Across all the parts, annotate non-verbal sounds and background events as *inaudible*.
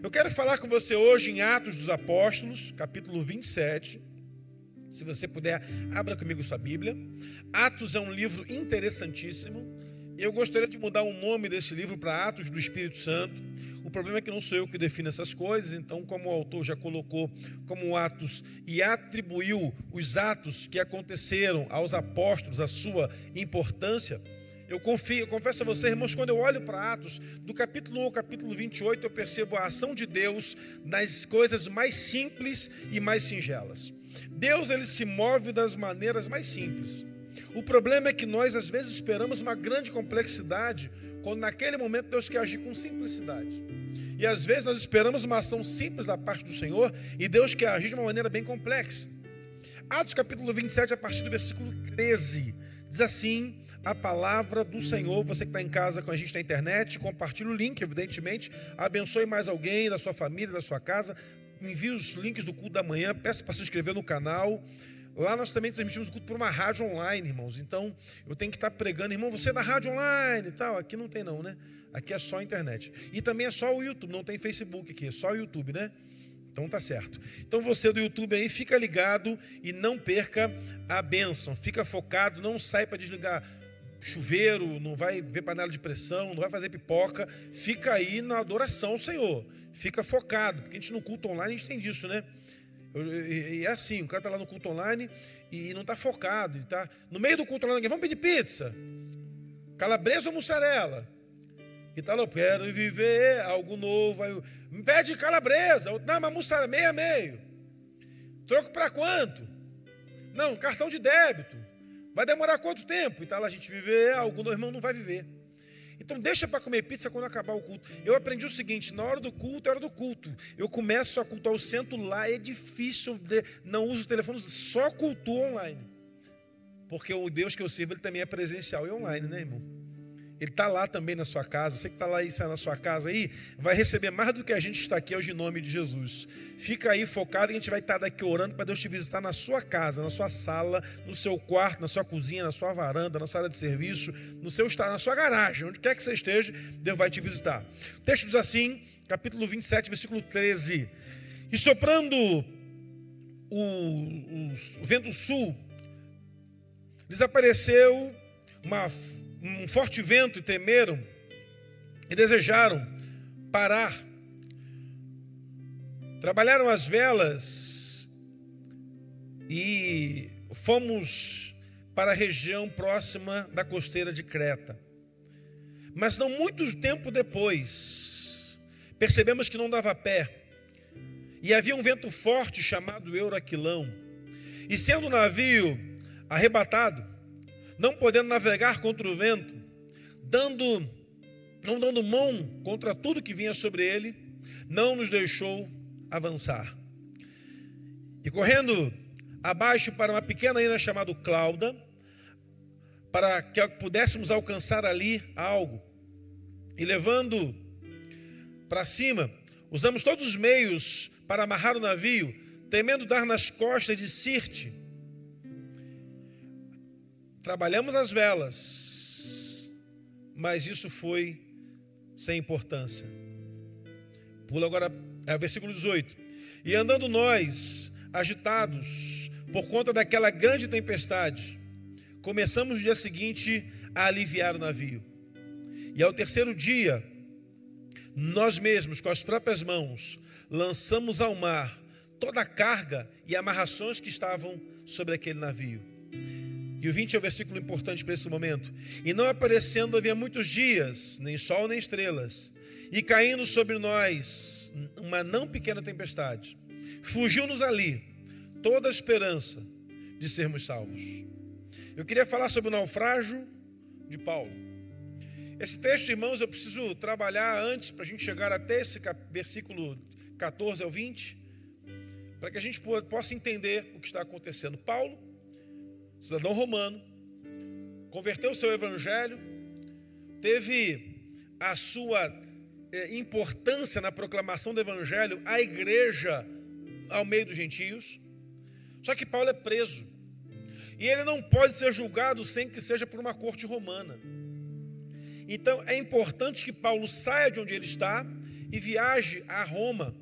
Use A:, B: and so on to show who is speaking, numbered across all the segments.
A: Eu quero falar com você hoje em Atos dos Apóstolos, capítulo 27. Se você puder, abra comigo sua Bíblia. Atos é um livro interessantíssimo. Eu gostaria de mudar o nome desse livro para Atos do Espírito Santo. O problema é que não sou eu que defino essas coisas, então, como o autor já colocou como Atos e atribuiu os atos que aconteceram aos apóstolos a sua importância, eu confio, eu confesso a vocês, irmãos, quando eu olho para Atos, do capítulo 1 ao capítulo 28, eu percebo a ação de Deus nas coisas mais simples e mais singelas. Deus ele se move das maneiras mais simples. O problema é que nós às vezes esperamos uma grande complexidade, quando naquele momento Deus quer agir com simplicidade. E às vezes nós esperamos uma ação simples da parte do Senhor e Deus quer agir de uma maneira bem complexa. Atos capítulo 27, a partir do versículo 13, diz assim: a palavra do Senhor. Você que está em casa com a gente na internet, compartilhe o link, evidentemente. Abençoe mais alguém da sua família, da sua casa. Envie os links do culto da manhã. Peça para se inscrever no canal. Lá nós também transmitimos o culto por uma rádio online, irmãos. Então, eu tenho que estar pregando. Irmão, você é da rádio online e tal. Aqui não tem não, né? Aqui é só internet. E também é só o YouTube, não tem Facebook aqui, é só o YouTube, né? Então tá certo. Então você do YouTube aí, fica ligado e não perca a bênção. Fica focado, não sai para desligar chuveiro, não vai ver panela de pressão, não vai fazer pipoca, fica aí na adoração ao Senhor, fica focado, porque a gente no culto online a gente tem disso, né? E é assim, o cara está lá no culto online e não está focado, está no meio do culto online, vamos pedir pizza, calabresa ou mussarela? E tá lá, eu quero viver algo novo, aí, me pede calabresa, não, mas mussarela, meia meio, troco para quanto? Não, cartão de débito. Vai demorar quanto tempo? E tá lá a gente viver, algum irmão não vai viver. Então deixa para comer pizza quando acabar o culto. Eu aprendi o seguinte: na hora do culto é hora do culto. Eu começo a cultuar, eu sento lá, é difícil, não uso o telefone, só cultuo online. Porque o Deus que eu sirvo, ele também é presencial e online, né, irmão? Ele está lá também na sua casa. Você que está lá na sua casa aí, vai receber mais do que a gente está aqui hoje em nome de Jesus. Fica aí focado e a gente vai estar daqui orando para Deus te visitar na sua casa, na sua sala, no seu quarto, na sua cozinha, na sua varanda, na área de serviço, no seu na sua garagem, onde quer que você esteja, Deus vai te visitar. O texto diz assim, capítulo 27, versículo 13: E soprando o, o, o vento sul, lhes apareceu uma um forte vento e temeram e desejaram parar. Trabalharam as velas e fomos para a região próxima da costeira de Creta. Mas não muito tempo depois, percebemos que não dava pé. E havia um vento forte chamado Euraquilão. E sendo o navio arrebatado, não podendo navegar contra o vento, dando, não dando mão contra tudo que vinha sobre ele, não nos deixou avançar. E correndo abaixo para uma pequena ilha chamada Clauda, para que pudéssemos alcançar ali algo, e levando para cima, usamos todos os meios para amarrar o navio, temendo dar nas costas de Sirte, Trabalhamos as velas, mas isso foi sem importância. Pula agora, é o versículo 18. E andando nós, agitados por conta daquela grande tempestade, começamos no dia seguinte a aliviar o navio. E ao terceiro dia, nós mesmos, com as próprias mãos, lançamos ao mar toda a carga e amarrações que estavam sobre aquele navio. E o 20 é o versículo importante para esse momento. E não aparecendo havia muitos dias, nem sol nem estrelas, e caindo sobre nós uma não pequena tempestade. Fugiu-nos ali toda a esperança de sermos salvos. Eu queria falar sobre o naufrágio de Paulo. Esse texto, irmãos, eu preciso trabalhar antes para a gente chegar até esse versículo 14 ao 20, para que a gente possa entender o que está acontecendo. Paulo cidadão romano, converteu o seu evangelho, teve a sua eh, importância na proclamação do evangelho à igreja ao meio dos gentios. Só que Paulo é preso. E ele não pode ser julgado sem que seja por uma corte romana. Então é importante que Paulo saia de onde ele está e viaje a Roma,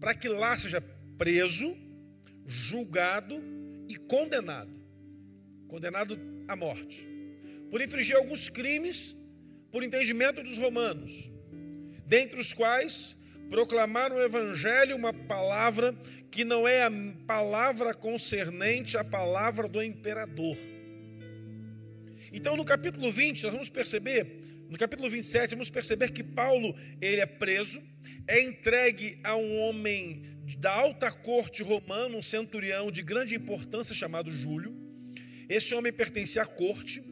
A: para que lá seja preso, julgado e condenado condenado à morte, por infringir alguns crimes por entendimento dos romanos, dentre os quais proclamar o evangelho uma palavra que não é a palavra concernente à palavra do imperador. Então, no capítulo 20, nós vamos perceber, no capítulo 27, vamos perceber que Paulo, ele é preso, é entregue a um homem da alta corte romana, um centurião de grande importância chamado Júlio. Esse homem pertencia à corte,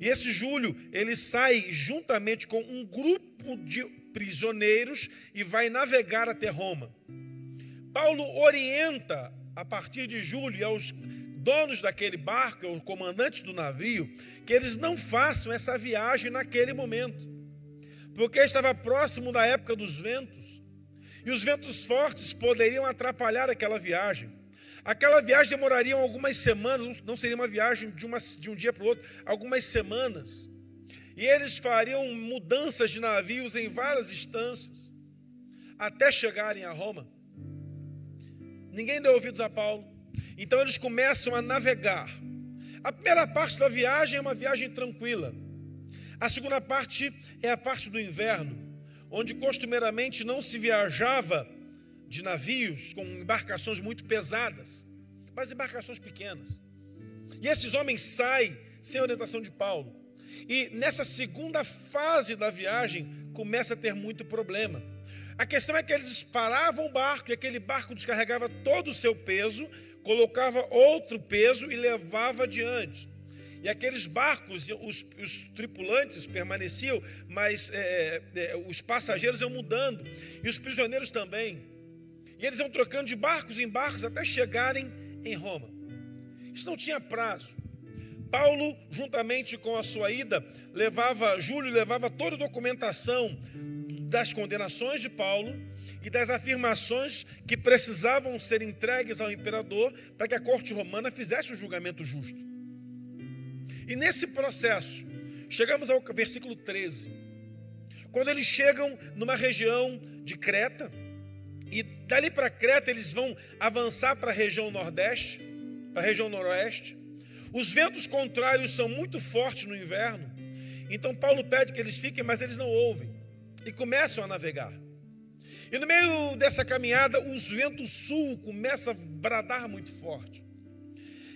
A: e esse Júlio, ele sai juntamente com um grupo de prisioneiros e vai navegar até Roma. Paulo orienta a partir de Júlio aos donos daquele barco, aos comandantes do navio, que eles não façam essa viagem naquele momento, porque estava próximo da época dos ventos, e os ventos fortes poderiam atrapalhar aquela viagem. Aquela viagem demoraria algumas semanas, não seria uma viagem de, uma, de um dia para o outro, algumas semanas. E eles fariam mudanças de navios em várias instâncias, até chegarem a Roma. Ninguém deu ouvidos a Paulo. Então eles começam a navegar. A primeira parte da viagem é uma viagem tranquila. A segunda parte é a parte do inverno, onde costumeiramente não se viajava de navios com embarcações muito pesadas, mas embarcações pequenas. E esses homens saem sem orientação de Paulo. E nessa segunda fase da viagem começa a ter muito problema. A questão é que eles paravam o barco e aquele barco descarregava todo o seu peso, colocava outro peso e levava adiante. E aqueles barcos, os, os tripulantes permaneciam, mas é, é, os passageiros iam mudando, e os prisioneiros também. E eles iam trocando de barcos em barcos até chegarem em Roma. Isso não tinha prazo. Paulo, juntamente com a sua ida, levava, Júlio levava toda a documentação das condenações de Paulo e das afirmações que precisavam ser entregues ao imperador para que a corte romana fizesse o julgamento justo. E nesse processo, chegamos ao versículo 13. Quando eles chegam numa região de Creta, e dali para Creta eles vão avançar para a região nordeste, para a região noroeste. Os ventos contrários são muito fortes no inverno. Então Paulo pede que eles fiquem, mas eles não ouvem. E começam a navegar. E no meio dessa caminhada, os ventos sul começam a bradar muito forte.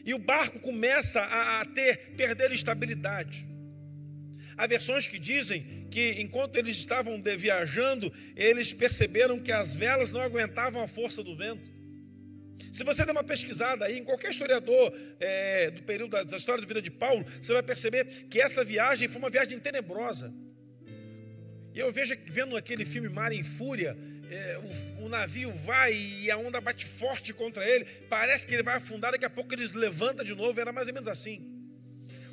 A: E o barco começa a, ter perder estabilidade. Há versões que dizem que enquanto eles estavam viajando, eles perceberam que as velas não aguentavam a força do vento. Se você der uma pesquisada aí em qualquer historiador é, do período da, da, história da vida de Paulo, você vai perceber que essa viagem foi uma viagem tenebrosa. E eu vejo vendo aquele filme Mar em Fúria, é, o, o, navio vai e a onda bate forte contra ele, parece que ele vai afundar, daqui a pouco eles levanta de novo, era mais ou menos assim.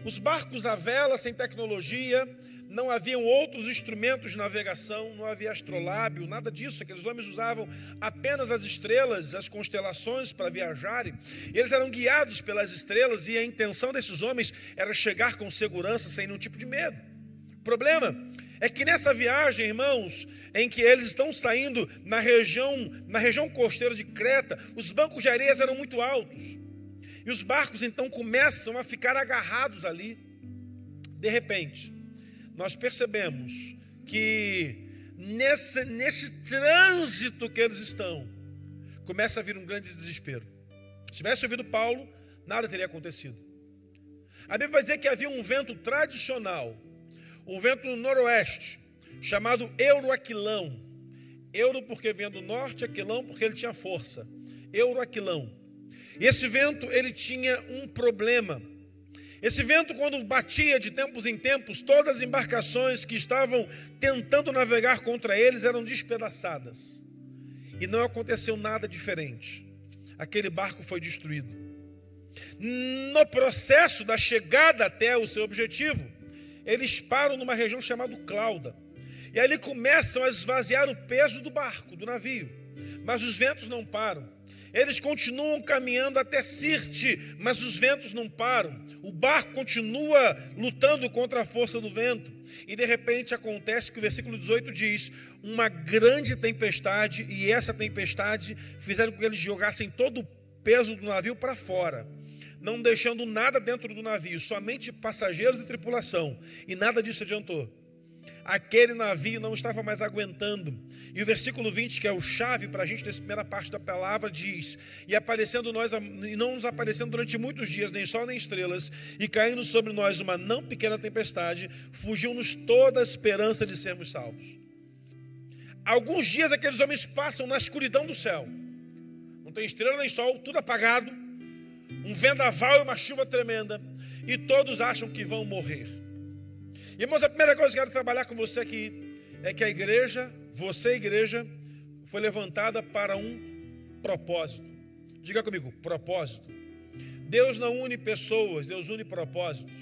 A: Os barcos à vela, sem tecnologia, não haviam outros instrumentos de navegação, não havia astrolábio, nada disso. Aqueles homens usavam apenas as estrelas, as constelações para viajarem. Eles eram guiados pelas estrelas e a intenção desses homens era chegar com segurança, sem nenhum tipo de medo. O problema é que nessa viagem, irmãos, em que eles estão saindo na região, na região costeira de Creta, os bancos de areia eram muito altos. E os barcos então começam a ficar agarrados ali. De repente, nós percebemos que nesse, nesse trânsito que eles estão, começa a vir um grande desespero. Se tivesse ouvido Paulo, nada teria acontecido. A Bíblia vai dizer que havia um vento tradicional, um vento noroeste, chamado Euroaquilão. Euro porque vem do norte, aquilão porque ele tinha força. Euroaquilão. E esse vento ele tinha um problema. Esse vento, quando batia de tempos em tempos, todas as embarcações que estavam tentando navegar contra eles eram despedaçadas. E não aconteceu nada diferente. Aquele barco foi destruído. No processo da chegada até o seu objetivo, eles param numa região chamada Clauda. E ali começam a esvaziar o peso do barco, do navio. Mas os ventos não param. Eles continuam caminhando até Sirte, mas os ventos não param. O barco continua lutando contra a força do vento. E de repente acontece que o versículo 18 diz: Uma grande tempestade, e essa tempestade fizeram com que eles jogassem todo o peso do navio para fora, não deixando nada dentro do navio, somente passageiros e tripulação. E nada disso adiantou aquele navio não estava mais aguentando. E o versículo 20, que é o chave para a gente nessa primeira parte da palavra, diz: E aparecendo nós, e não nos aparecendo durante muitos dias, nem sol nem estrelas, e caindo sobre nós uma não pequena tempestade, fugiu-nos toda a esperança de sermos salvos. Alguns dias aqueles homens passam na escuridão do céu, não tem estrela nem sol, tudo apagado, um vendaval e uma chuva tremenda, e todos acham que vão morrer. Irmãos, a primeira coisa que eu quero trabalhar com você aqui é que a igreja, você igreja, foi levantada para um propósito. Diga comigo, propósito. Deus não une pessoas, Deus une propósitos.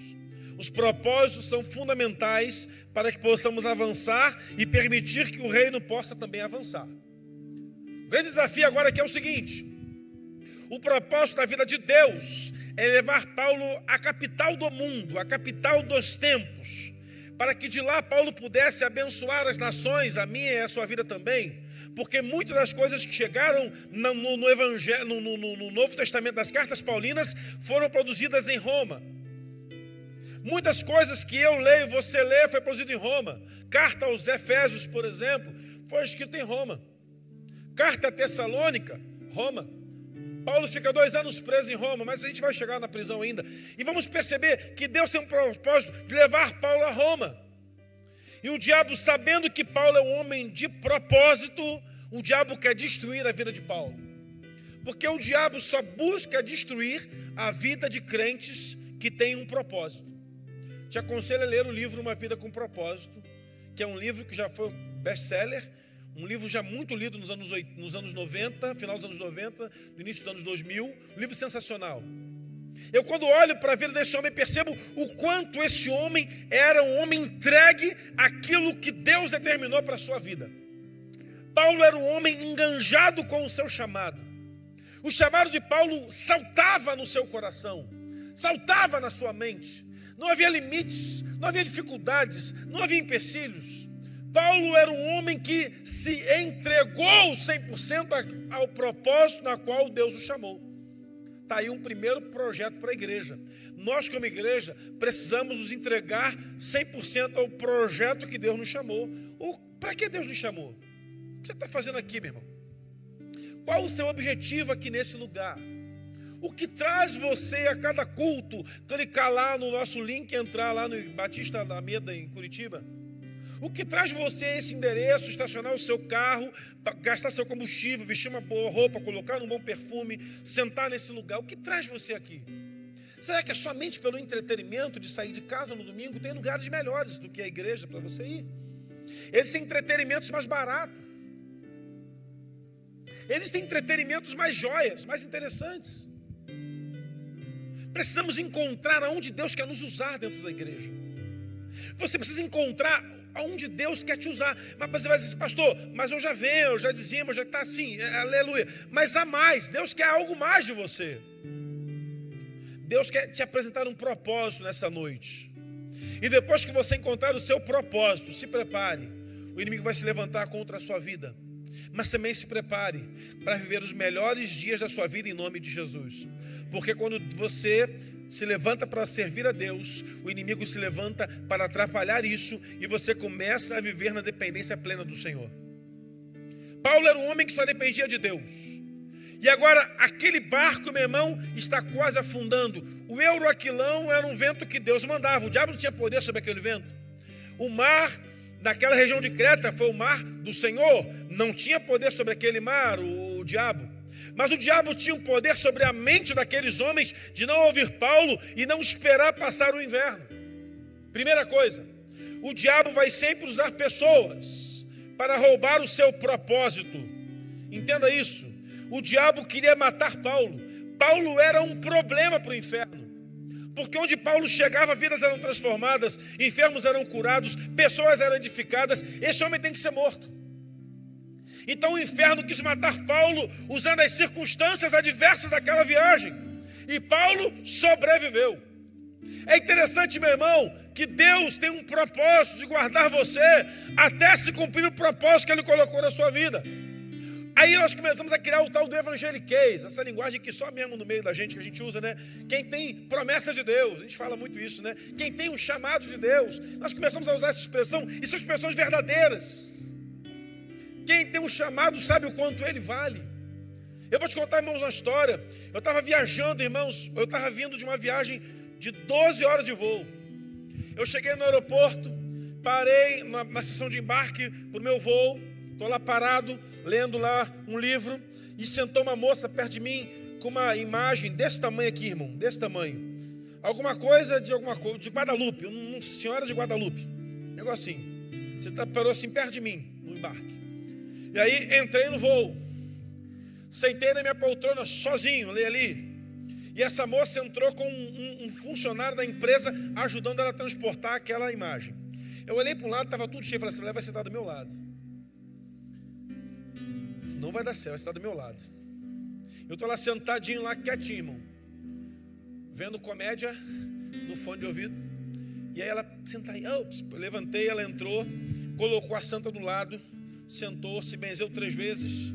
A: Os propósitos são fundamentais para que possamos avançar e permitir que o reino possa também avançar. O grande desafio agora aqui é o seguinte: o propósito da vida de Deus é levar Paulo à capital do mundo, à capital dos tempos para que de lá Paulo pudesse abençoar as nações, a minha e a sua vida também, porque muitas das coisas que chegaram no, no, Evangelho, no, no, no Novo Testamento, das cartas paulinas, foram produzidas em Roma. Muitas coisas que eu leio, você lê, foi produzido em Roma. Carta aos Efésios, por exemplo, foi escrita em Roma. Carta a Tessalônica, Roma. Paulo fica dois anos preso em Roma, mas a gente vai chegar na prisão ainda. E vamos perceber que Deus tem um propósito de levar Paulo a Roma. E o diabo, sabendo que Paulo é um homem de propósito, o diabo quer destruir a vida de Paulo. Porque o diabo só busca destruir a vida de crentes que têm um propósito. Te aconselho a ler o livro Uma Vida com Propósito, que é um livro que já foi best-seller um livro já muito lido nos anos, nos anos 90, final dos anos 90, no início dos anos 2000, um livro sensacional. Eu, quando olho para a vida desse homem, percebo o quanto esse homem era um homem entregue àquilo que Deus determinou para a sua vida. Paulo era um homem enganjado com o seu chamado. O chamado de Paulo saltava no seu coração, saltava na sua mente. Não havia limites, não havia dificuldades, não havia empecilhos. Paulo era um homem que se entregou 100% ao propósito na qual Deus o chamou. Está aí um primeiro projeto para a igreja. Nós, como igreja, precisamos nos entregar 100% ao projeto que Deus nos chamou. Para que Deus nos chamou? O que você está fazendo aqui, meu irmão? Qual o seu objetivo aqui nesse lugar? O que traz você a cada culto? Clicar lá no nosso link, entrar lá no Batista Alameda, em Curitiba o que traz você a esse endereço, estacionar o seu carro, gastar seu combustível, vestir uma boa roupa, colocar um bom perfume, sentar nesse lugar, o que traz você aqui? Será que é somente pelo entretenimento de sair de casa no domingo? Tem lugares melhores do que a igreja para você ir. Existem entretenimentos mais baratos. Existem entretenimentos mais joias, mais interessantes. Precisamos encontrar aonde Deus quer nos usar dentro da igreja. Você precisa encontrar aonde Deus quer te usar. Mas você vai dizer, pastor, mas eu já venho, eu já dizia, já está assim, é, aleluia. Mas há mais, Deus quer algo mais de você. Deus quer te apresentar um propósito nessa noite. E depois que você encontrar o seu propósito, se prepare. O inimigo vai se levantar contra a sua vida. Mas também se prepare para viver os melhores dias da sua vida em nome de Jesus. Porque quando você se levanta para servir a Deus, o inimigo se levanta para atrapalhar isso e você começa a viver na dependência plena do Senhor. Paulo era um homem que só dependia de Deus. E agora, aquele barco, meu irmão, está quase afundando. O Euroaquilão era um vento que Deus mandava. O diabo não tinha poder sobre aquele vento. O mar, naquela região de Creta, foi o mar do Senhor. Não tinha poder sobre aquele mar, o, o diabo. Mas o diabo tinha um poder sobre a mente daqueles homens de não ouvir Paulo e não esperar passar o inverno. Primeira coisa, o diabo vai sempre usar pessoas para roubar o seu propósito. Entenda isso. O diabo queria matar Paulo. Paulo era um problema para o inferno. Porque onde Paulo chegava, vidas eram transformadas, enfermos eram curados, pessoas eram edificadas. Esse homem tem que ser morto. Então o inferno quis matar Paulo usando as circunstâncias adversas daquela viagem. E Paulo sobreviveu. É interessante, meu irmão, que Deus tem um propósito de guardar você até se cumprir o propósito que Ele colocou na sua vida. Aí nós começamos a criar o tal do evangeliquez, essa linguagem que só mesmo no meio da gente que a gente usa, né? Quem tem promessa de Deus, a gente fala muito isso, né? Quem tem um chamado de Deus, nós começamos a usar essa expressão, e são expressões verdadeiras. Quem tem um chamado sabe o quanto ele vale. Eu vou te contar, irmãos, uma história. Eu estava viajando, irmãos, eu estava vindo de uma viagem de 12 horas de voo. Eu cheguei no aeroporto, parei na, na sessão de embarque para o meu voo, estou lá parado, lendo lá um livro, e sentou uma moça perto de mim com uma imagem desse tamanho aqui, irmão, desse tamanho. Alguma coisa de alguma coisa, de Guadalupe, uma senhora de Guadalupe. Negócio assim. Você tá, parou assim perto de mim, no embarque. E aí entrei no voo. Sentei na minha poltrona sozinho, li ali. E essa moça entrou com um, um, funcionário da empresa ajudando ela a transportar aquela imagem. Eu olhei para um lado, estava tudo cheio. Falei assim: ela vai sentar do meu lado. Não vai dar certo, vai estar do meu lado. Eu estou lá sentadinho, lá quietinho, irmão. Vendo comédia no fone de ouvido. E aí ela senta aí. eu levantei, ela entrou, colocou a santa do lado, sentou, se benzeu três vezes.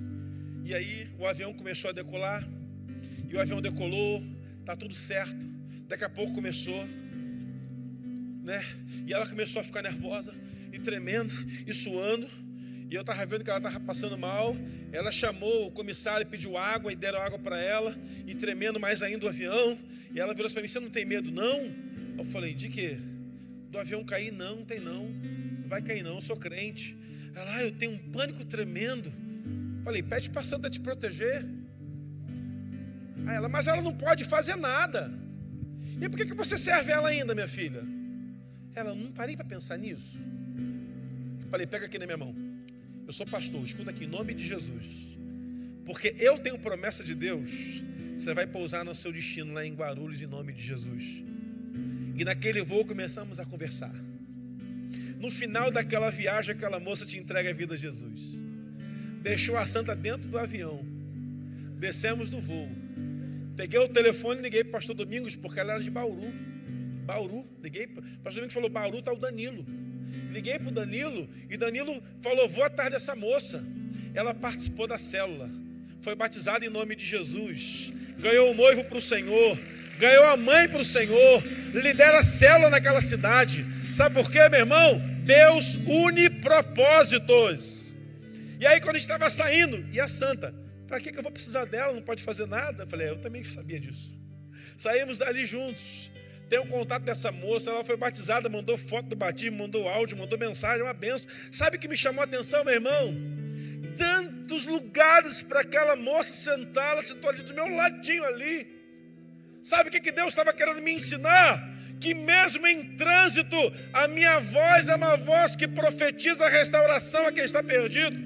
A: E aí o avião começou a decolar. E o avião decolou, tá tudo certo. Daqui a pouco começou, né? E ela começou a ficar nervosa e tremendo e suando. E eu estava vendo que ela estava passando mal. Ela chamou o comissário e pediu água e deram água para ela. E tremendo mais ainda o avião. E ela virou para mim: Você não tem medo, não? Eu falei: De quê? Do avião cair? Não, não tem não. Não vai cair, não. Eu sou crente. Ela, ah, eu tenho um pânico tremendo. Falei: Pede para a santa te proteger. Aí ela, mas ela não pode fazer nada. E por que, que você serve ela ainda, minha filha? Ela, não parei para pensar nisso. Falei: Pega aqui na minha mão. Eu sou pastor, escuta aqui, em nome de Jesus. Porque eu tenho promessa de Deus. Você vai pousar no seu destino lá em Guarulhos, em nome de Jesus. E naquele voo começamos a conversar. No final daquela viagem, aquela moça te entrega a vida a Jesus. Deixou a santa dentro do avião. Descemos do voo. Peguei o telefone e liguei para o pastor Domingos, porque ela era de Bauru. Bauru, liguei. O pastor Domingos falou: Bauru está o Danilo. Liguei para o Danilo e Danilo falou: Vou atrás dessa moça. Ela participou da célula, foi batizada em nome de Jesus, ganhou o noivo para o Senhor, ganhou a mãe para o Senhor, lidera a célula naquela cidade. Sabe por quê, meu irmão? Deus une propósitos. E aí, quando estava saindo, e a santa, para que, que eu vou precisar dela? Não pode fazer nada? Eu falei, é, eu também sabia disso. Saímos dali juntos. Tenho o contato dessa moça, ela foi batizada, mandou foto do batismo, mandou áudio, mandou mensagem, uma benção. Sabe o que me chamou a atenção, meu irmão? Tantos lugares para aquela moça sentar, ela sentou ali do meu ladinho ali. Sabe o que, que Deus estava querendo me ensinar? Que mesmo em trânsito, a minha voz é uma voz que profetiza a restauração a quem está perdido.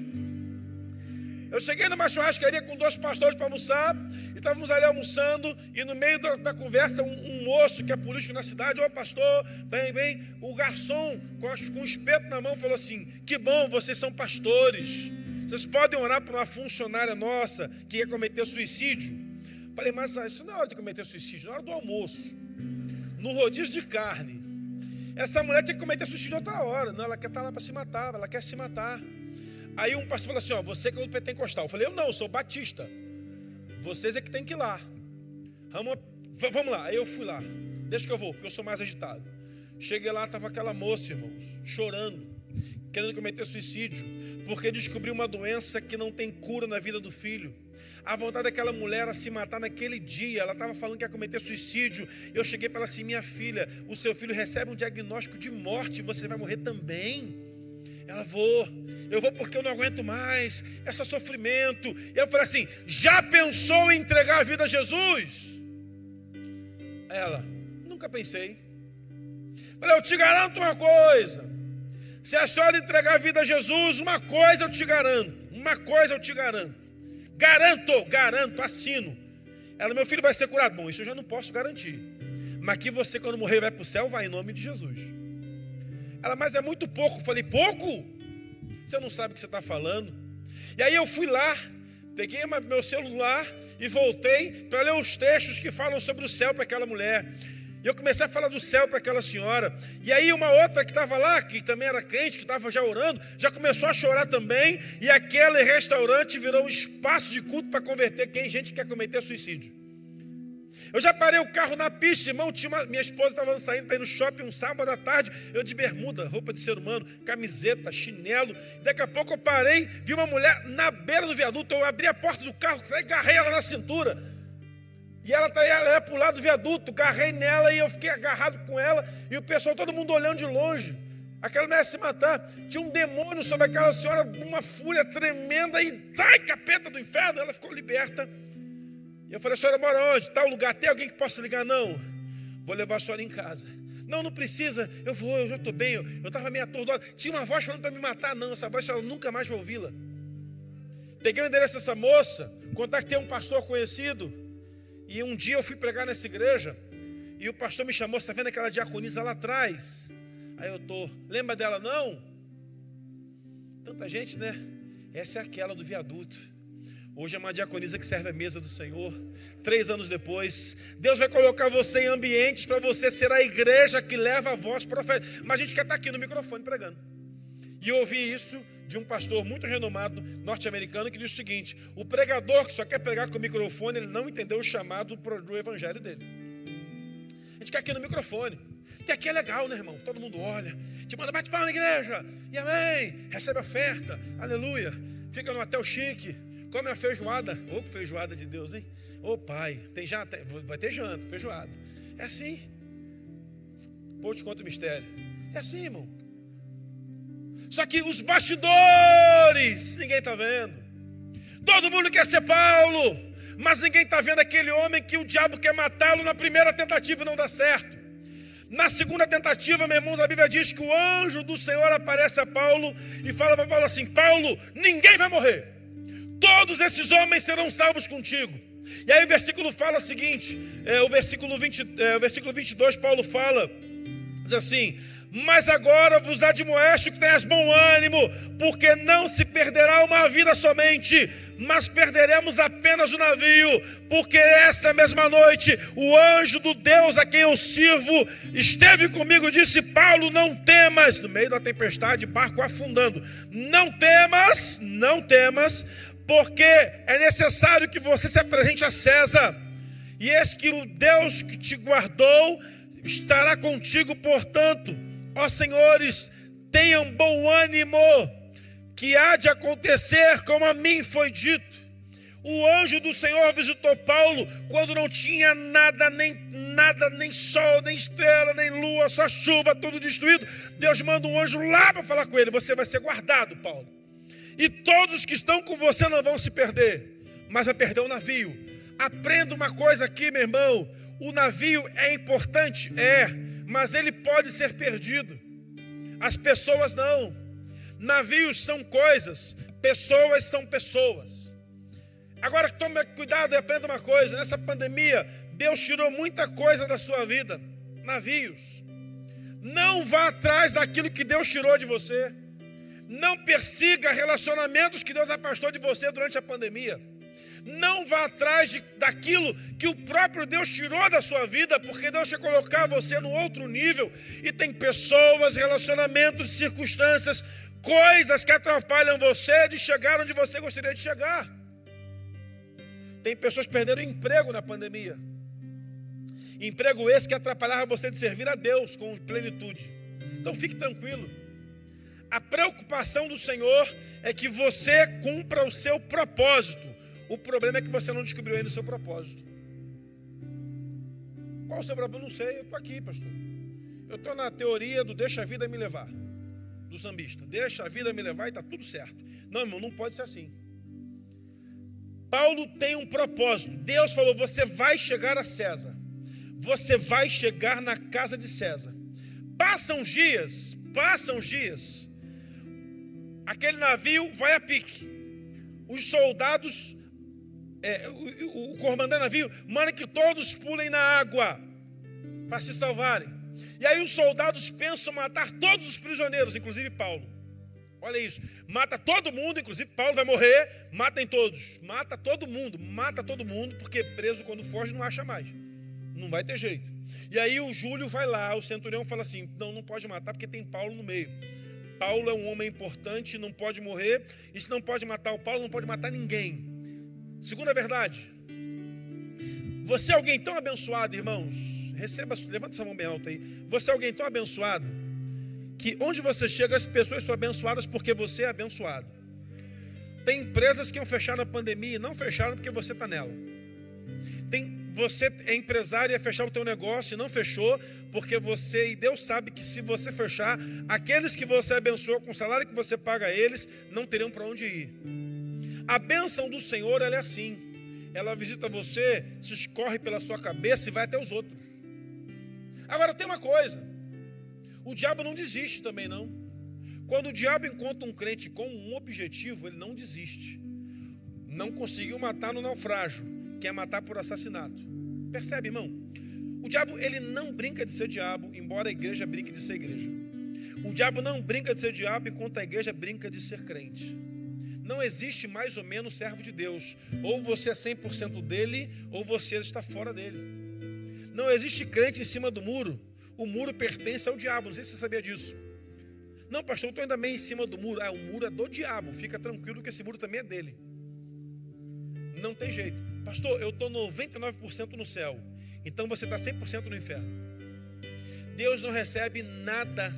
A: Eu cheguei numa churrascaria com dois pastores para almoçar, e estávamos ali almoçando, e no meio da, da conversa, um, um, moço que é político na cidade, ô pastor, bem, bem, o garçom com, com um espeto na mão falou assim: Que bom, vocês são pastores, vocês podem orar para uma funcionária nossa que ia cometer suicídio. Falei, mas ah, isso não é hora de cometer suicídio, é hora do almoço, no rodízio de carne. Essa mulher tinha que cometer suicídio outra hora, não, ela quer estar lá para se matar, ela quer se matar. Aí um pastor falou assim: ó, você que é o pentecostal. Eu falei: eu não, eu sou batista. Vocês é que tem que ir lá. Vamos, vamos lá. Aí eu fui lá. Deixa que eu vou, porque eu sou mais agitado. Cheguei lá, estava aquela moça, irmãos, chorando, querendo cometer suicídio, porque descobriu uma doença que não tem cura na vida do filho. A vontade daquela mulher era se matar naquele dia. Ela estava falando que ia cometer suicídio. Eu cheguei para ela assim: minha filha, o seu filho recebe um diagnóstico de morte, você vai morrer também. Ela, vou, eu vou porque eu não aguento mais, é só sofrimento. E eu falei assim: já pensou em entregar a vida a Jesus? Ela, nunca pensei. Falei, eu te garanto uma coisa: se a senhora entregar a vida a Jesus, uma coisa eu te garanto, uma coisa eu te garanto. Garanto, garanto, assino. Ela, meu filho vai ser curado. Bom, isso eu já não posso garantir. Mas que você, quando morrer, vai para o céu, vai em nome de Jesus. Ela, mas é muito pouco. Eu falei, pouco? Você não sabe o que você está falando. E aí eu fui lá, peguei meu celular e voltei para ler os textos que falam sobre o céu para aquela mulher. E eu comecei a falar do céu para aquela senhora. E aí uma outra que estava lá, que também era crente, que estava já orando, já começou a chorar também. E aquele restaurante virou um espaço de culto para converter quem gente quer cometer suicídio. Eu já parei o carro na pista, irmão. Tinha uma, minha esposa estava saindo para ir no shopping um sábado à tarde. Eu de bermuda, roupa de ser humano, camiseta, chinelo. Daqui a pouco eu parei, vi uma mulher na beira do viaduto. Eu abri a porta do carro, agarrei ela na cintura. E ela, tá, ela ia para o lado do viaduto, agarrei nela e eu fiquei agarrado com ela. E o pessoal, todo mundo olhando de longe. Aquela mulher ia se matar. Tinha um demônio sobre aquela senhora, uma fúria tremenda. E sai, capeta do inferno. Ela ficou liberta. E eu falei, a senhora mora onde? Tal lugar, tem alguém que possa ligar? Não. Vou levar a senhora em casa. Não, não precisa, eu vou, eu já estou bem, eu estava meio atordoado. Tinha uma voz falando para me matar, não, essa voz eu nunca mais vou ouvi-la. Peguei o endereço dessa moça, contactei um pastor conhecido, e um dia eu fui pregar nessa igreja, e o pastor me chamou, está vendo aquela diaconisa lá atrás? Aí eu estou, lembra dela não? Tanta gente, né? Essa é aquela do viaduto. Hoje é uma diaconisa que serve a mesa do Senhor. Três anos depois, Deus vai colocar você em ambientes para você ser a igreja que leva a voz profética. Mas a gente quer estar aqui no microfone pregando. E eu ouvi isso de um pastor muito renomado norte-americano que diz o seguinte: o pregador que só quer pregar com o microfone, ele não entendeu o chamado do evangelho dele. A gente quer aqui no microfone. Que aqui é legal, né, irmão? Todo mundo olha, te manda bate palma, igreja, e amém, recebe oferta, aleluia. Fica no hotel chique, Come a feijoada. Ô, oh, feijoada de Deus, hein? Ô, oh, pai, tem já, vai ter janta, feijoada. É assim. Pô, te conta o mistério. É assim, irmão. Só que os bastidores, ninguém está vendo. Todo mundo quer ser Paulo, mas ninguém está vendo aquele homem que o diabo quer matá-lo na primeira tentativa e não dá certo. Na segunda tentativa, meus irmãos, a Bíblia diz que o anjo do Senhor aparece a Paulo e fala para Paulo assim: Paulo, ninguém vai morrer todos esses homens serão salvos contigo. E aí o versículo fala o seguinte: é, o, versículo 20, é, o versículo 22, Paulo fala, diz assim: Mas agora vos admoesto que tenhas bom ânimo, porque não se perderá uma vida somente, mas perderemos apenas o navio, porque essa mesma noite o anjo do Deus a quem eu sirvo esteve comigo e disse: Paulo, não temas, no meio da tempestade, barco afundando, não temas, não temas porque é necessário que você se apresente a César, e eis que o Deus que te guardou estará contigo, portanto, ó senhores, tenham bom ânimo, que há de acontecer como a mim foi dito. O anjo do Senhor visitou Paulo quando não tinha nada, nem nada, nem sol, nem estrela, nem lua, só chuva, tudo destruído. Deus manda um anjo lá para falar com ele: Você vai ser guardado, Paulo. E todos que estão com você não vão se perder, mas vai perder o navio. Aprenda uma coisa aqui, meu irmão: o navio é importante, é, mas ele pode ser perdido. As pessoas não. Navios são coisas, pessoas são pessoas. Agora tome cuidado e aprenda uma coisa: nessa pandemia, Deus tirou muita coisa da sua vida. Navios. Não vá atrás daquilo que Deus tirou de você. Não persiga relacionamentos que Deus afastou de você durante a pandemia. Não vá atrás de, daquilo que o próprio Deus tirou da sua vida, porque Deus quer colocar você no outro nível. E tem pessoas, relacionamentos, circunstâncias, coisas que atrapalham você de chegar onde você gostaria de chegar. Tem pessoas que perderam emprego na pandemia. Emprego esse que atrapalhava você de servir a Deus com plenitude. Então fique tranquilo. A preocupação do Senhor é que você cumpra o seu propósito. O problema é que você não descobriu ainda o seu propósito. Qual o seu propósito? Não sei, eu estou aqui, pastor. Eu estou na teoria do deixa a vida me levar, do sambista. Deixa a vida me levar e está tudo certo. Não, irmão, não pode ser assim. Paulo tem um propósito. Deus falou: você vai chegar a César. Você vai chegar na casa de César. Passam dias, passam dias aquele navio vai a pique. Os soldados, é, o, o comandante navio, manda que todos pulem na água para se salvarem. E aí os soldados pensam matar todos os prisioneiros, inclusive Paulo. Olha isso. Mata todo mundo, inclusive Paulo vai morrer, matem todos. Mata todo mundo, mata todo mundo, porque preso quando foge não acha mais. Não vai ter jeito. E aí o Júlio vai lá, o centurião fala assim: não, não pode matar porque tem Paulo no meio. Paulo é um homem importante, não pode morrer. E se não pode matar o Paulo, não pode matar ninguém. Segunda verdade. Você é alguém tão abençoado, irmãos. Receba, levanta sua mão bem alta aí. Você é alguém tão abençoado que onde você chega, as pessoas são abençoadas porque você é abençoado. Tem empresas que iam fechar na pandemia e não fecharam porque você está nela. Tem, você é empresário e ia fechar o teu negócio e não fechou porque você, e Deus sabe que se você fechar, aqueles que você abençoou com o salário que você paga a eles, não teriam para onde ir. A bênção do Senhor, ela é assim. Ela visita você, se escorre pela sua cabeça e vai até os outros. Agora tem uma coisa. O diabo não desiste também, não. Quando o diabo encontra um crente com um objetivo, ele não desiste. Não conseguiu matar no naufrágio, quer matar por assassinato. Percebe, irmão? O diabo, ele não brinca de ser diabo, embora a igreja brinque de ser igreja. O diabo não brinca de ser diabo, enquanto a igreja brinca de ser crente. Não existe mais ou menos servo de Deus. Ou você é 100% dele, ou você está fora dele. Não existe crente em cima do muro o muro pertence ao diabo. Não sei se você sabia disso. Não, pastor, eu estou ainda meio em cima do muro. Ah, o muro é do diabo. Fica tranquilo que esse muro também é dele. Não tem jeito. Pastor, eu estou 99% no céu. Então você está 100% no inferno. Deus não recebe nada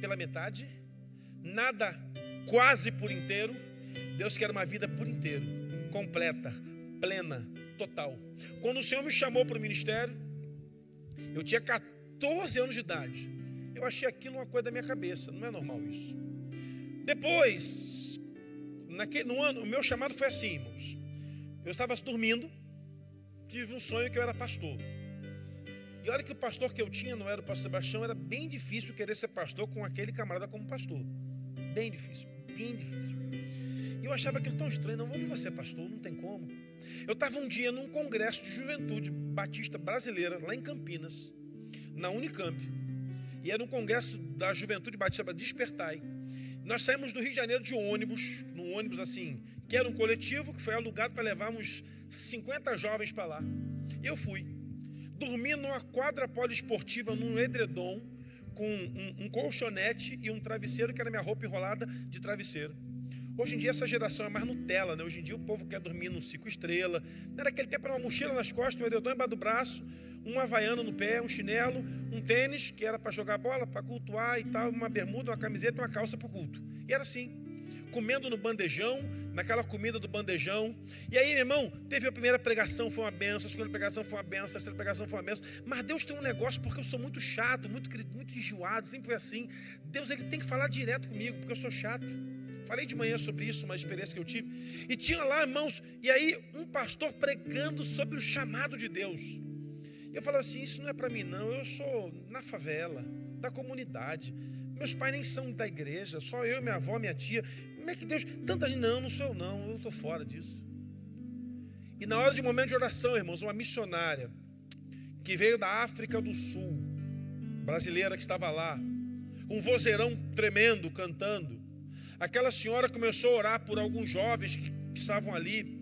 A: pela metade, nada quase por inteiro. Deus quer uma vida por inteiro, completa, plena, total. Quando o Senhor me chamou para o ministério, eu tinha 14 14 anos de idade. Eu achei aquilo uma coisa da minha cabeça, não é normal isso. Depois, naquele, no ano, o meu chamado foi assim, irmãos. Eu estava dormindo, tive um sonho que eu era pastor. E olha que o pastor que eu tinha não era o pastor Sebastião, era bem difícil querer ser pastor com aquele camarada como pastor. Bem difícil, E eu achava aquilo tão estranho, não, vamos ser pastor, não tem como. Eu estava um dia num congresso de juventude batista brasileira, lá em Campinas na Unicamp. E era um congresso da Juventude Batista para Despertai. Nós saímos do Rio de Janeiro de ônibus, num ônibus assim, que era um coletivo que foi alugado para levar uns 50 jovens para lá. E eu fui. Dormi numa quadra poliesportiva, num edredom, com um, um colchonete e um travesseiro, que era minha roupa enrolada de travesseiro. Hoje em dia essa geração é mais Nutella, né? Hoje em dia o povo quer dormir num cinco estrelas. Naquele tempo era uma mochila nas costas, um edredom embaixo do braço, um havaiano no pé, um chinelo, um tênis, que era para jogar bola, para cultuar e tal, uma bermuda, uma camiseta uma calça para o culto. E era assim, comendo no bandejão, naquela comida do bandejão. E aí, meu irmão, teve a primeira pregação, foi uma benção, a segunda pregação foi uma benção, a terceira pregação foi uma benção. Mas Deus tem um negócio, porque eu sou muito chato, muito, muito enjoado, sempre foi assim. Deus ele tem que falar direto comigo, porque eu sou chato. Falei de manhã sobre isso, uma experiência que eu tive. E tinha lá, irmãos, e aí um pastor pregando sobre o chamado de Deus. E eu falava assim: Isso não é para mim, não. Eu sou na favela, da comunidade. Meus pais nem são da igreja, só eu, minha avó, minha tia. Como é que Deus. Tanta gente, não, não sou eu, não. Eu estou fora disso. E na hora de um momento de oração, irmãos, uma missionária que veio da África do Sul, brasileira que estava lá, um vozeirão tremendo cantando. Aquela senhora começou a orar por alguns jovens que estavam ali.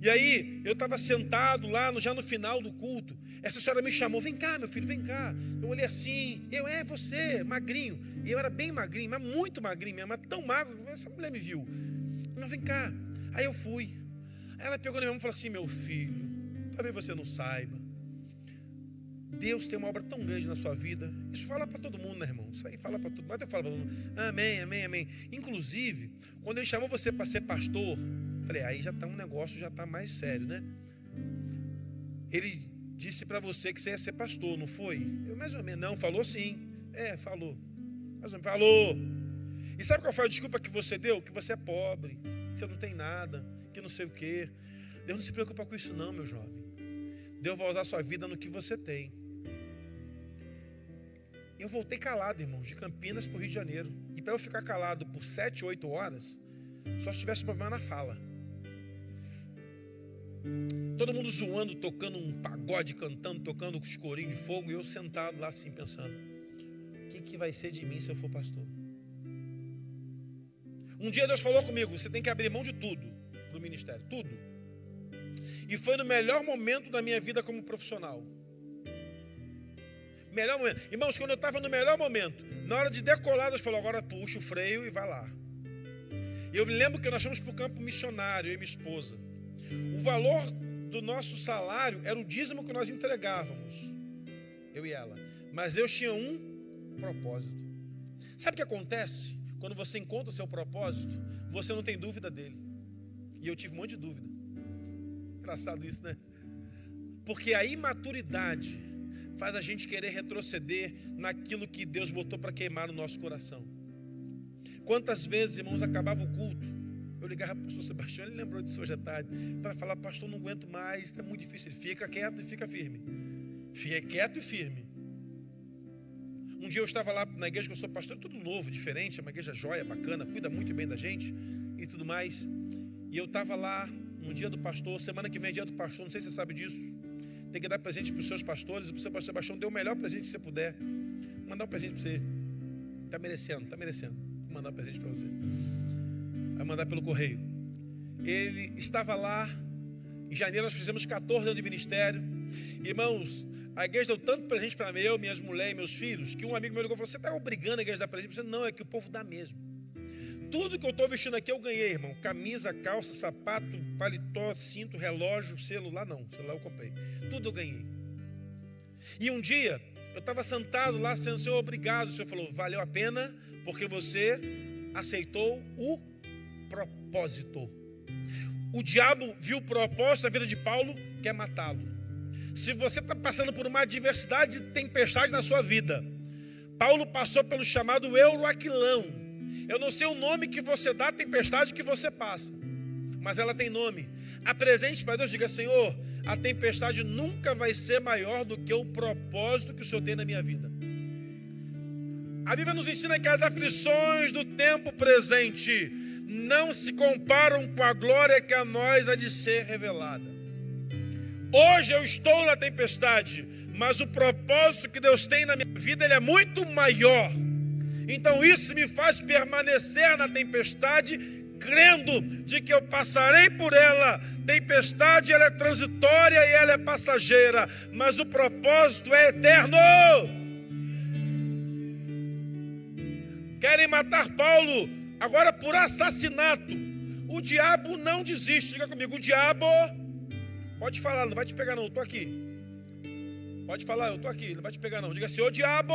A: E aí, eu estava sentado lá, já no final do culto. Essa senhora me chamou, vem cá, meu filho, vem cá. Eu olhei assim, eu, é você, magrinho. E eu era bem magrinho, mas muito magrinho mesmo, mas tão magro essa mulher me viu. Não, vem cá. Aí eu fui. Aí ela pegou na minha mão e falou assim: meu filho, talvez você não saiba. Deus tem uma obra tão grande na sua vida. Isso fala para todo mundo, né, irmão? Isso aí fala para todo mundo. Mas eu falo para todo mundo. Amém, amém, amém. Inclusive, quando ele chamou você para ser pastor, falei, aí já está um negócio, já está mais sério, né? Ele disse para você que você ia ser pastor, não foi? Eu mais ou menos, não, falou sim. É, falou. Mais ou menos, falou. E sabe qual foi a desculpa que você deu? Que você é pobre, que você não tem nada, que não sei o quê. Deus não se preocupa com isso não, meu jovem. Deus vai usar a sua vida no que você tem. Eu voltei calado, irmãos, de Campinas para o Rio de Janeiro. E para eu ficar calado por sete, oito horas, só se tivesse problema na fala. Todo mundo zoando, tocando um pagode, cantando, tocando os corinhos de fogo, e eu sentado lá assim pensando: o que, que vai ser de mim se eu for pastor? Um dia Deus falou comigo: você tem que abrir mão de tudo para o ministério, tudo. E foi no melhor momento da minha vida como profissional. Melhor momento. Irmãos, quando eu estava no melhor momento, na hora de decolar, Deus falou: agora puxa o freio e vai lá. Eu me lembro que nós fomos para o campo missionário, eu e minha esposa. O valor do nosso salário era o dízimo que nós entregávamos, eu e ela. Mas Deus tinha um propósito. Sabe o que acontece? Quando você encontra o seu propósito, você não tem dúvida dele. E eu tive um monte de dúvida. Engraçado isso, né? Porque a imaturidade faz a gente querer retroceder naquilo que Deus botou para queimar no nosso coração. Quantas vezes, irmãos, acabava o culto, eu ligava para o pastor Sebastião, ele lembrou disso hoje à tarde, para falar, pastor, não aguento mais, está muito difícil. Ele fica quieto e fica firme. Fica quieto e firme. Um dia eu estava lá na igreja que eu sou pastor, tudo novo, diferente, é uma igreja joia, bacana, cuida muito bem da gente e tudo mais. E eu estava lá um dia do pastor, semana que vem é dia do pastor, não sei se você sabe disso. Tem que dar presente para os seus pastores, o seu pastor Sebastião, dê o melhor presente que você puder. Mandar um presente para você. Está merecendo, está merecendo. Vou mandar um presente para você. Vai mandar pelo correio. Ele estava lá, em janeiro nós fizemos 14 anos de ministério. Irmãos, a igreja deu tanto presente para mim, eu, minhas mulheres meus filhos, que um amigo meu ligou e falou: Você está obrigando a igreja a dar presente? Eu disse, não, é que o povo dá mesmo. Tudo que eu estou vestindo aqui eu ganhei, irmão. Camisa, calça, sapato, paletó, cinto, relógio, celular não. Celular eu comprei. Tudo eu ganhei. E um dia, eu estava sentado lá, sendo Senhor, obrigado. O Senhor falou: Valeu a pena, porque você aceitou o propósito. O diabo viu o propósito na vida de Paulo, quer matá-lo. Se você está passando por uma adversidade de tempestade na sua vida, Paulo passou pelo chamado Euroaquilão. Eu não sei o nome que você dá à tempestade que você passa, mas ela tem nome. Apresente para Deus, diga: Senhor, a tempestade nunca vai ser maior do que o propósito que o Senhor tem na minha vida. A Bíblia nos ensina que as aflições do tempo presente não se comparam com a glória que a nós há de ser revelada. Hoje eu estou na tempestade, mas o propósito que Deus tem na minha vida ele é muito maior. Então isso me faz permanecer na tempestade, crendo de que eu passarei por ela. Tempestade ela é transitória e ela é passageira, mas o propósito é eterno. Querem matar Paulo agora por assassinato. O diabo não desiste. Diga comigo, o diabo Pode falar, não vai te pegar não, eu estou aqui. Pode falar, eu estou aqui, não vai te pegar não. Diga assim, ô diabo,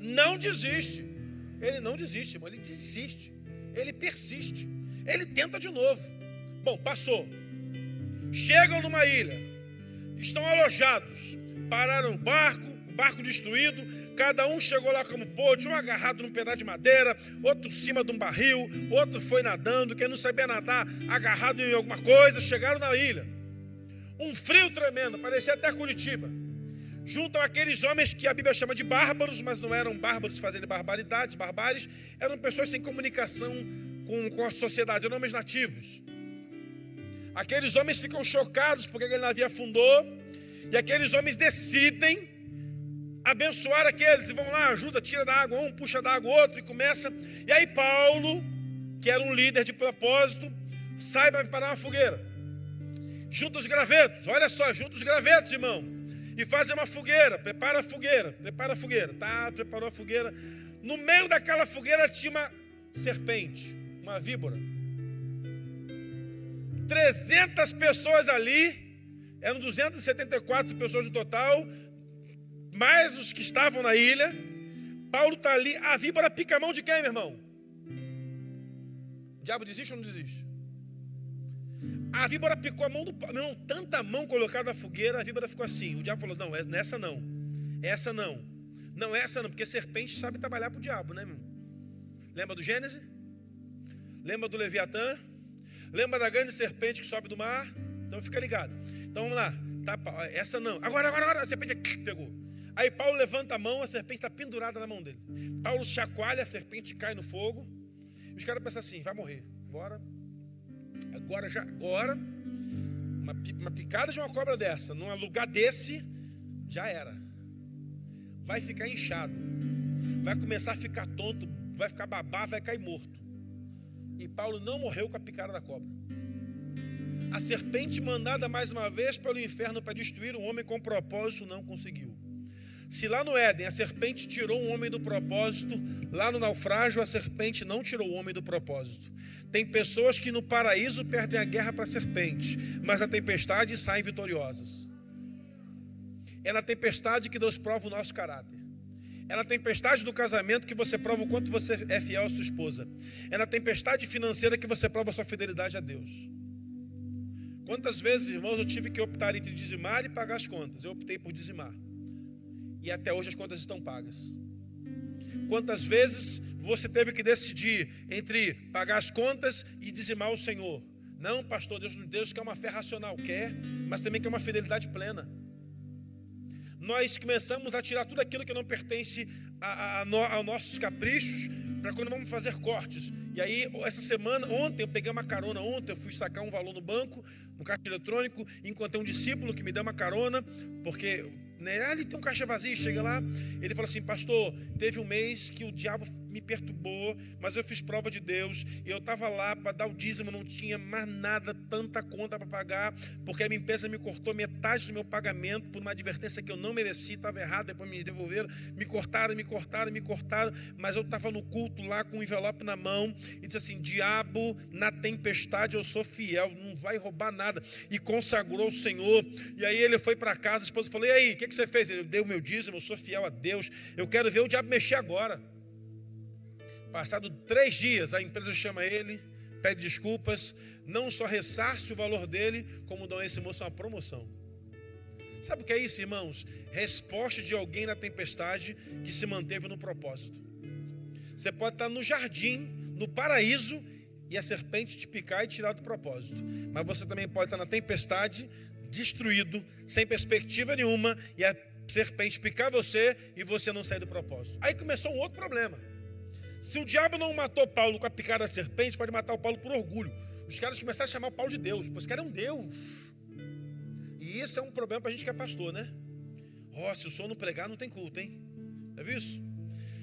A: não desiste. Ele não desiste, irmão, ele desiste. Ele persiste. Ele tenta de novo. Bom, passou. Chegam numa ilha. Estão alojados. Pararam o barco, o barco destruído. Cada um chegou lá como pôde, um agarrado num pedaço de madeira, outro em cima de um barril, outro foi nadando, quem não sabia nadar, agarrado em alguma coisa, chegaram na ilha um frio tremendo, parecia até Curitiba. Juntam aqueles homens que a Bíblia chama de bárbaros, mas não eram bárbaros fazendo barbaridades, barbares, eram pessoas sem comunicação com, com a sociedade, eram homens nativos. Aqueles homens ficam chocados porque aquele navio afundou, e aqueles homens decidem abençoar aqueles, e vão lá, ajuda, tira da água um, puxa da água outro, e começa. E aí Paulo, que era um líder de propósito, sai para parar uma fogueira. Junta os gravetos, olha só, junta os gravetos, irmão, e fazem uma fogueira, prepara a fogueira, prepara a fogueira, tá, preparou a fogueira, no meio daquela fogueira tinha uma serpente, uma víbora, 300 pessoas ali, eram 274 pessoas no total, mais os que estavam na ilha, Paulo está ali, a víbora pica a mão de quem, meu irmão? O diabo desiste ou não desiste? A víbora picou a mão do não, tanta mão colocada na fogueira, a víbora ficou assim. O diabo falou: Não, nessa não, essa não, não, essa não, porque serpente sabe trabalhar para o diabo, né, meu? Lembra do Gênesis? Lembra do Leviatã? Lembra da grande serpente que sobe do mar? Então fica ligado. Então vamos lá. Tá, essa não. Agora, agora, agora. A serpente pegou. Aí Paulo levanta a mão, a serpente está pendurada na mão dele. Paulo chacoalha, a serpente cai no fogo. Os caras pensam assim: vai morrer. Bora. Agora, já, agora uma, uma picada de uma cobra dessa, num lugar desse, já era. Vai ficar inchado. Vai começar a ficar tonto, vai ficar babá, vai cair morto. e Paulo não morreu com a picada da cobra. A serpente mandada mais uma vez pelo inferno para destruir um homem com propósito não conseguiu. Se lá no Éden a serpente tirou um homem do propósito, lá no naufrágio a serpente não tirou o homem do propósito. Tem pessoas que no paraíso perdem a guerra para a serpente, mas na tempestade saem vitoriosas. É na tempestade que Deus prova o nosso caráter. É na tempestade do casamento que você prova o quanto você é fiel à sua esposa. É na tempestade financeira que você prova a sua fidelidade a Deus. Quantas vezes, irmãos, eu tive que optar entre dizimar e pagar as contas? Eu optei por dizimar e até hoje as contas estão pagas. Quantas vezes você teve que decidir entre pagar as contas e dizimar o Senhor? Não, pastor, Deus, Deus quer uma fé racional, quer, mas também quer uma fidelidade plena. Nós começamos a tirar tudo aquilo que não pertence a, a, a, aos nossos caprichos para quando vamos fazer cortes. E aí, essa semana, ontem eu peguei uma carona, ontem eu fui sacar um valor no banco, no caixa eletrônico, encontrei um discípulo que me deu uma carona, porque né? Ah, ele tem um caixa vazio, chega lá, ele fala assim, pastor, teve um mês que o diabo me perturbou, mas eu fiz prova de Deus, e eu estava lá para dar o dízimo, não tinha mais nada, tanta conta para pagar, porque a minha empresa me cortou metade do meu pagamento por uma advertência que eu não mereci, estava errado, depois me devolveram, me cortaram, me cortaram, me cortaram, mas eu estava no culto lá com o um envelope na mão, e disse assim, diabo, na tempestade eu sou fiel, não vai roubar nada, e consagrou o Senhor, e aí ele foi para casa, a esposa falou, e aí, o que, que você fez? Ele deu o meu dízimo, eu sou fiel a Deus, eu quero ver o diabo mexer agora. Passado três dias, a empresa chama ele, pede desculpas, não só ressarce o valor dele, como dão a esse moço uma promoção. Sabe o que é isso, irmãos? Resposta de alguém na tempestade que se manteve no propósito. Você pode estar no jardim, no paraíso, e a serpente te picar e tirar do propósito. Mas você também pode estar na tempestade, destruído, sem perspectiva nenhuma, e a serpente picar você e você não sair do propósito. Aí começou um outro problema. Se o diabo não matou Paulo com a picada da serpente, pode matar o Paulo por orgulho. Os caras começaram a chamar o Paulo de Deus, pois esse cara é um Deus. E isso é um problema para a gente que é pastor, né? Ó, oh, se o senhor não pregar, não tem culto, hein? Já viu isso?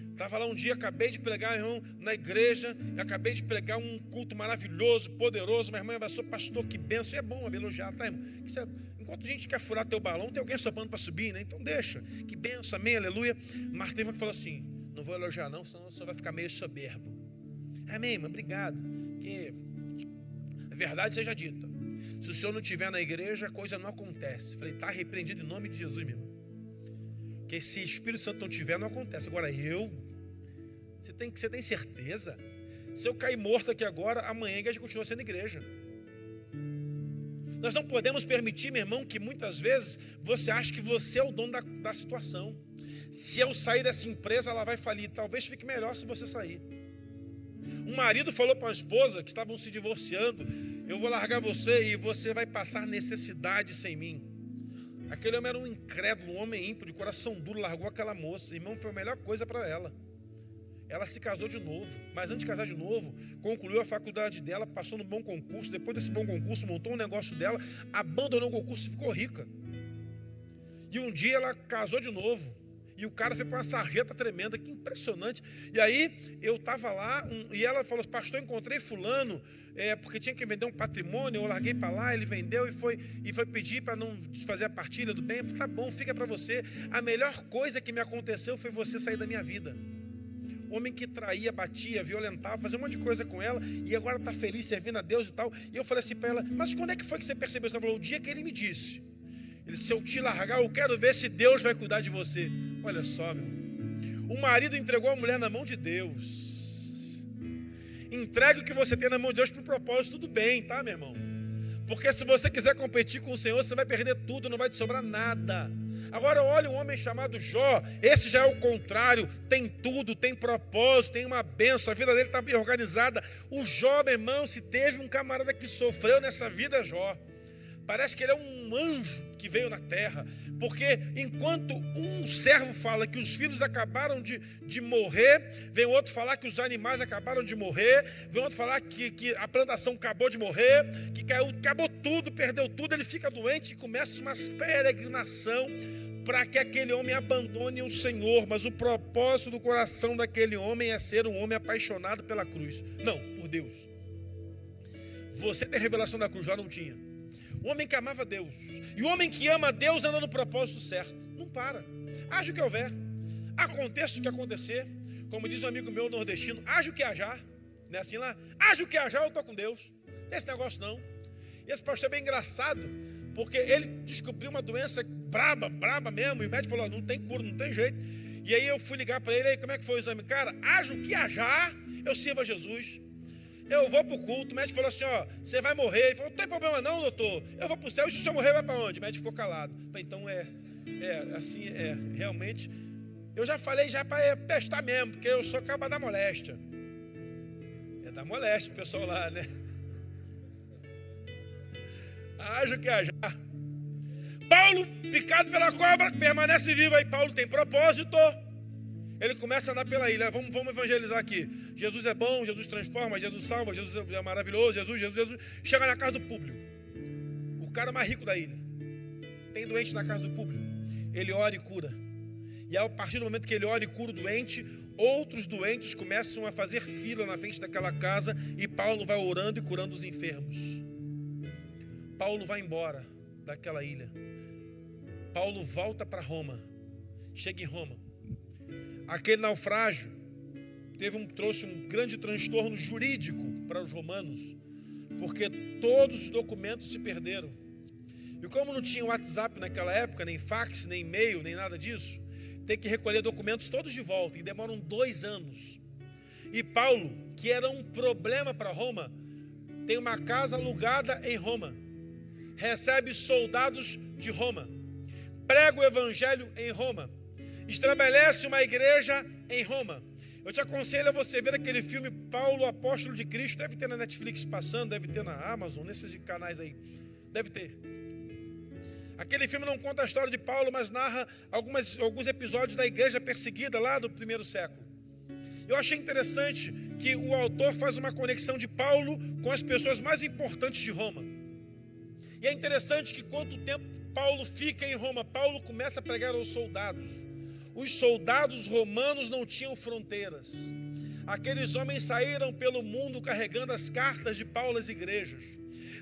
A: Estava lá um dia, acabei de pregar, irmão, na igreja, acabei de pregar um culto maravilhoso, poderoso. Minha irmã abraçou, pastor, que benção. E é bom elogiar, tá, irmão? É, enquanto a gente quer furar teu balão, tem alguém soprando para subir, né? Então deixa. Que benção, amém, aleluia. Marta falou assim: não vou elogiar, não, senão você vai ficar meio soberbo. Amém, irmão, obrigado. Que a verdade seja dita. Se o senhor não estiver na igreja, a coisa não acontece. Falei, está repreendido em nome de Jesus, meu irmão. Que se o Espírito Santo não tiver, não acontece. Agora eu, você tem, você tem certeza? Se eu cair morto aqui agora, amanhã a igreja continua sendo igreja. Nós não podemos permitir, meu irmão, que muitas vezes você acha que você é o dono da, da situação. Se eu sair dessa empresa, ela vai falir. Talvez fique melhor se você sair. Um marido falou para a esposa que estavam se divorciando: Eu vou largar você e você vai passar necessidade sem mim. Aquele homem era um incrédulo, um homem ímpio, de coração duro, largou aquela moça. Irmão, foi a melhor coisa para ela. Ela se casou de novo, mas antes de casar de novo, concluiu a faculdade dela, passou no bom concurso. Depois desse bom concurso, montou um negócio dela, abandonou o concurso e ficou rica. E um dia ela casou de novo. E o cara foi para uma sarjeta tremenda, que impressionante. E aí eu estava lá um, e ela falou: Pastor, encontrei Fulano, é, porque tinha que vender um patrimônio. Eu larguei para lá, ele vendeu e foi, e foi pedir para não fazer a partilha do bem. Eu falei: Tá bom, fica para você. A melhor coisa que me aconteceu foi você sair da minha vida. Homem que traía, batia, violentava, fazia um monte de coisa com ela e agora está feliz servindo a Deus e tal. E eu falei assim para ela: Mas quando é que foi que você percebeu? Ela falou: O dia que ele me disse. Ele, se eu te largar, eu quero ver se Deus vai cuidar de você. Olha só, meu. O marido entregou a mulher na mão de Deus. Entregue o que você tem na mão de Deus para o propósito, tudo bem, tá, meu irmão? Porque se você quiser competir com o Senhor, você vai perder tudo, não vai te sobrar nada. Agora olha um homem chamado Jó, esse já é o contrário, tem tudo, tem propósito, tem uma benção, a vida dele está bem organizada. O Jó, meu irmão, se teve um camarada que sofreu nessa vida, Jó. Parece que ele é um anjo que veio na terra, porque enquanto um servo fala que os filhos acabaram de, de morrer, vem outro falar que os animais acabaram de morrer, vem outro falar que, que a plantação acabou de morrer, que caiu, acabou tudo, perdeu tudo, ele fica doente e começa uma peregrinação para que aquele homem abandone o Senhor, mas o propósito do coração daquele homem é ser um homem apaixonado pela cruz, não, por Deus. Você tem revelação da cruz, Jó não tinha. O homem que amava Deus. E o homem que ama Deus anda no propósito certo. Não para. Haja o que houver. Aconteça o que acontecer. Como diz um amigo meu nordestino, haja o que hajar. Não é assim lá? Haja o que hajar, eu estou com Deus. Não esse negócio não. E esse pastor é bem engraçado, porque ele descobriu uma doença braba, braba mesmo. E o médico falou: não tem cura, não tem jeito. E aí eu fui ligar para ele, aí, como é que foi o exame? Cara, haja o que hajar, eu sirvo a Jesus. Eu vou para o culto, o médico falou assim: ó, você vai morrer. Ele falou: não tem problema não, doutor. Eu vou para o céu, e se senhor morrer, vai para onde? O médico ficou calado. Falei, então é, é, assim, é, realmente. Eu já falei já para testar mesmo, porque eu sou caba da moléstia. É da moléstia o pessoal lá, né? Haja o que hajar. Paulo, picado pela cobra, permanece vivo. Aí Paulo tem propósito. Ele começa a andar pela ilha. Vamos, vamos evangelizar aqui. Jesus é bom, Jesus transforma, Jesus salva, Jesus é maravilhoso, Jesus, Jesus, Jesus. Chega na casa do público. O cara mais rico da ilha. Tem doente na casa do público. Ele ora e cura. E a partir do momento que ele ora e cura o doente, outros doentes começam a fazer fila na frente daquela casa e Paulo vai orando e curando os enfermos. Paulo vai embora daquela ilha. Paulo volta para Roma. Chega em Roma. Aquele naufrágio teve um, trouxe um grande transtorno jurídico para os romanos, porque todos os documentos se perderam. E como não tinha WhatsApp naquela época, nem fax, nem e-mail, nem nada disso, tem que recolher documentos todos de volta, e demoram dois anos. E Paulo, que era um problema para Roma, tem uma casa alugada em Roma, recebe soldados de Roma prega o evangelho em Roma, estabelece uma igreja em Roma. Eu te aconselho a você ver aquele filme Paulo, Apóstolo de Cristo, deve ter na Netflix passando, deve ter na Amazon, nesses canais aí, deve ter. Aquele filme não conta a história de Paulo, mas narra algumas, alguns episódios da igreja perseguida lá do primeiro século. Eu achei interessante que o autor faz uma conexão de Paulo com as pessoas mais importantes de Roma. E é interessante que quanto tempo Paulo fica em Roma, Paulo começa a pregar aos soldados. Os soldados romanos não tinham fronteiras. Aqueles homens saíram pelo mundo carregando as cartas de Paulo às igrejas,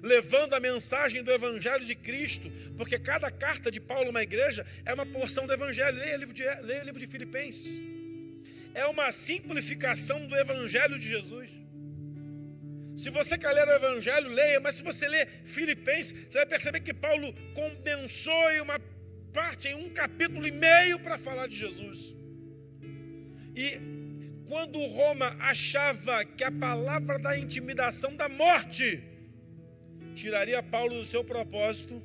A: levando a mensagem do Evangelho de Cristo, porque cada carta de Paulo a uma igreja é uma porção do Evangelho. Leia o livro de, leia o livro de Filipenses. É uma simplificação do Evangelho de Jesus. Se você quer ler o Evangelho, leia, mas se você ler Filipenses, você vai perceber que Paulo condensou em uma parte, em um capítulo e meio, para falar de Jesus. E quando Roma achava que a palavra da intimidação da morte tiraria Paulo do seu propósito,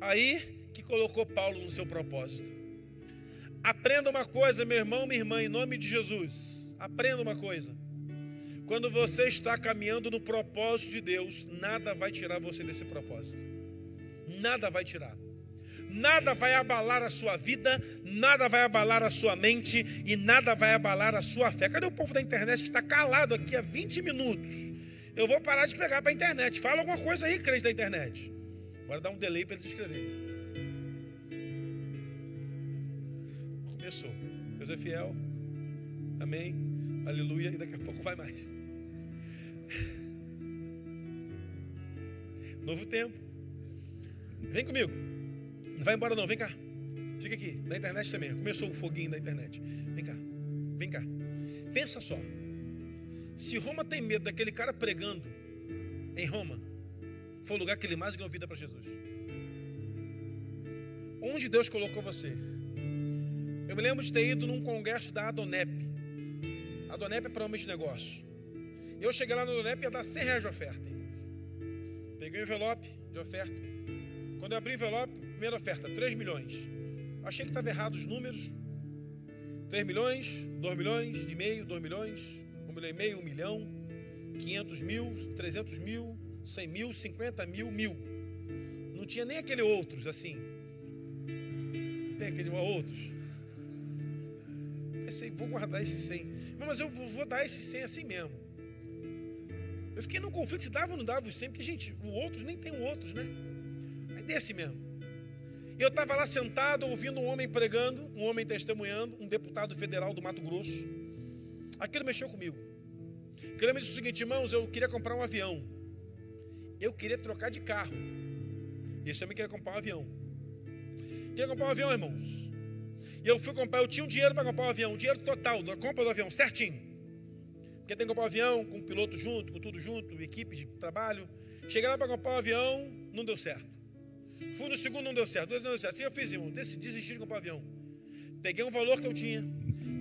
A: aí que colocou Paulo no seu propósito. Aprenda uma coisa, meu irmão, minha irmã, em nome de Jesus. Aprenda uma coisa. Quando você está caminhando no propósito de Deus, nada vai tirar você desse propósito. Nada vai tirar. Nada vai abalar a sua vida, nada vai abalar a sua mente e nada vai abalar a sua fé. Cadê o povo da internet que está calado aqui há 20 minutos? Eu vou parar de pregar para a internet. Fala alguma coisa aí, crente da internet. Agora dá um delay para eles escreverem. Começou. Deus é fiel. Amém. Aleluia. E daqui a pouco vai mais. *laughs* Novo tempo. Vem comigo. Não vai embora não, vem cá. Fica aqui, na internet também. Começou o foguinho da internet. Vem cá. Vem cá. Pensa só. Se Roma tem medo daquele cara pregando em Roma, foi o lugar que ele mais ganhou vida para Jesus. Onde Deus colocou você? Eu me lembro de ter ido num congresso da Adonep. Adonep é para homens de negócio. Eu cheguei lá no Donep e ia dar 100 reais de oferta. Peguei o envelope de oferta. Quando eu abri o envelope, primeira oferta, 3 milhões. Achei que estava errado os números. 3 milhões, 2 milhões e meio, 2 milhões, 1 milhão e meio, 1 milhão, 500 mil, 300 mil, 100 mil, 50 mil, mil. Não tinha nem aquele outros assim. Tem aquele outros. Pensei, vou guardar esses 100. Mas eu vou dar esses 100 assim mesmo. Eu fiquei num conflito se dava ou não dava os 100, porque, gente, o outros nem tem o outros, né? É desse mesmo. Eu estava lá sentado, ouvindo um homem pregando, um homem testemunhando, um deputado federal do Mato Grosso. Aquilo mexeu comigo. Aquilo me disse o seguinte, irmãos, eu queria comprar um avião. eu queria trocar de carro. E esse homem queria comprar um avião. Queria comprar um avião, irmãos. E eu fui comprar, eu tinha um dinheiro para comprar um avião, um dinheiro total da compra do avião, certinho. Porque tem que comprar um avião com o piloto junto, com tudo junto, equipe de trabalho. Cheguei lá para comprar um avião, não deu certo. Fui no segundo, não deu certo. Dois não deu certo. Assim eu fiz, irmão, desisti de comprar um avião. Peguei um valor que eu tinha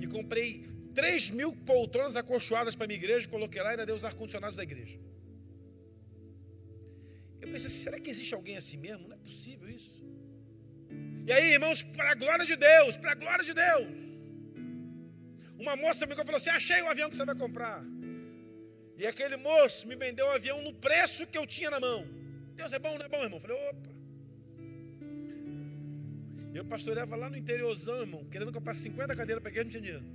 A: e comprei 3 mil poltronas acolchoadas para a minha igreja, coloquei lá e ainda dei os ar-condicionados da igreja. Eu pensei, será que existe alguém assim mesmo? Não é possível isso. E aí, irmãos, para a glória de Deus, para a glória de Deus. Uma moça me falou assim: achei o avião que você vai comprar. E aquele moço me vendeu o avião no preço que eu tinha na mão. Deus é bom, não é bom, irmão? Eu falei, opa. Eu pastoreava lá no interiorzão, irmão, querendo comprar 50 cadeiras para que não tinha dinheiro.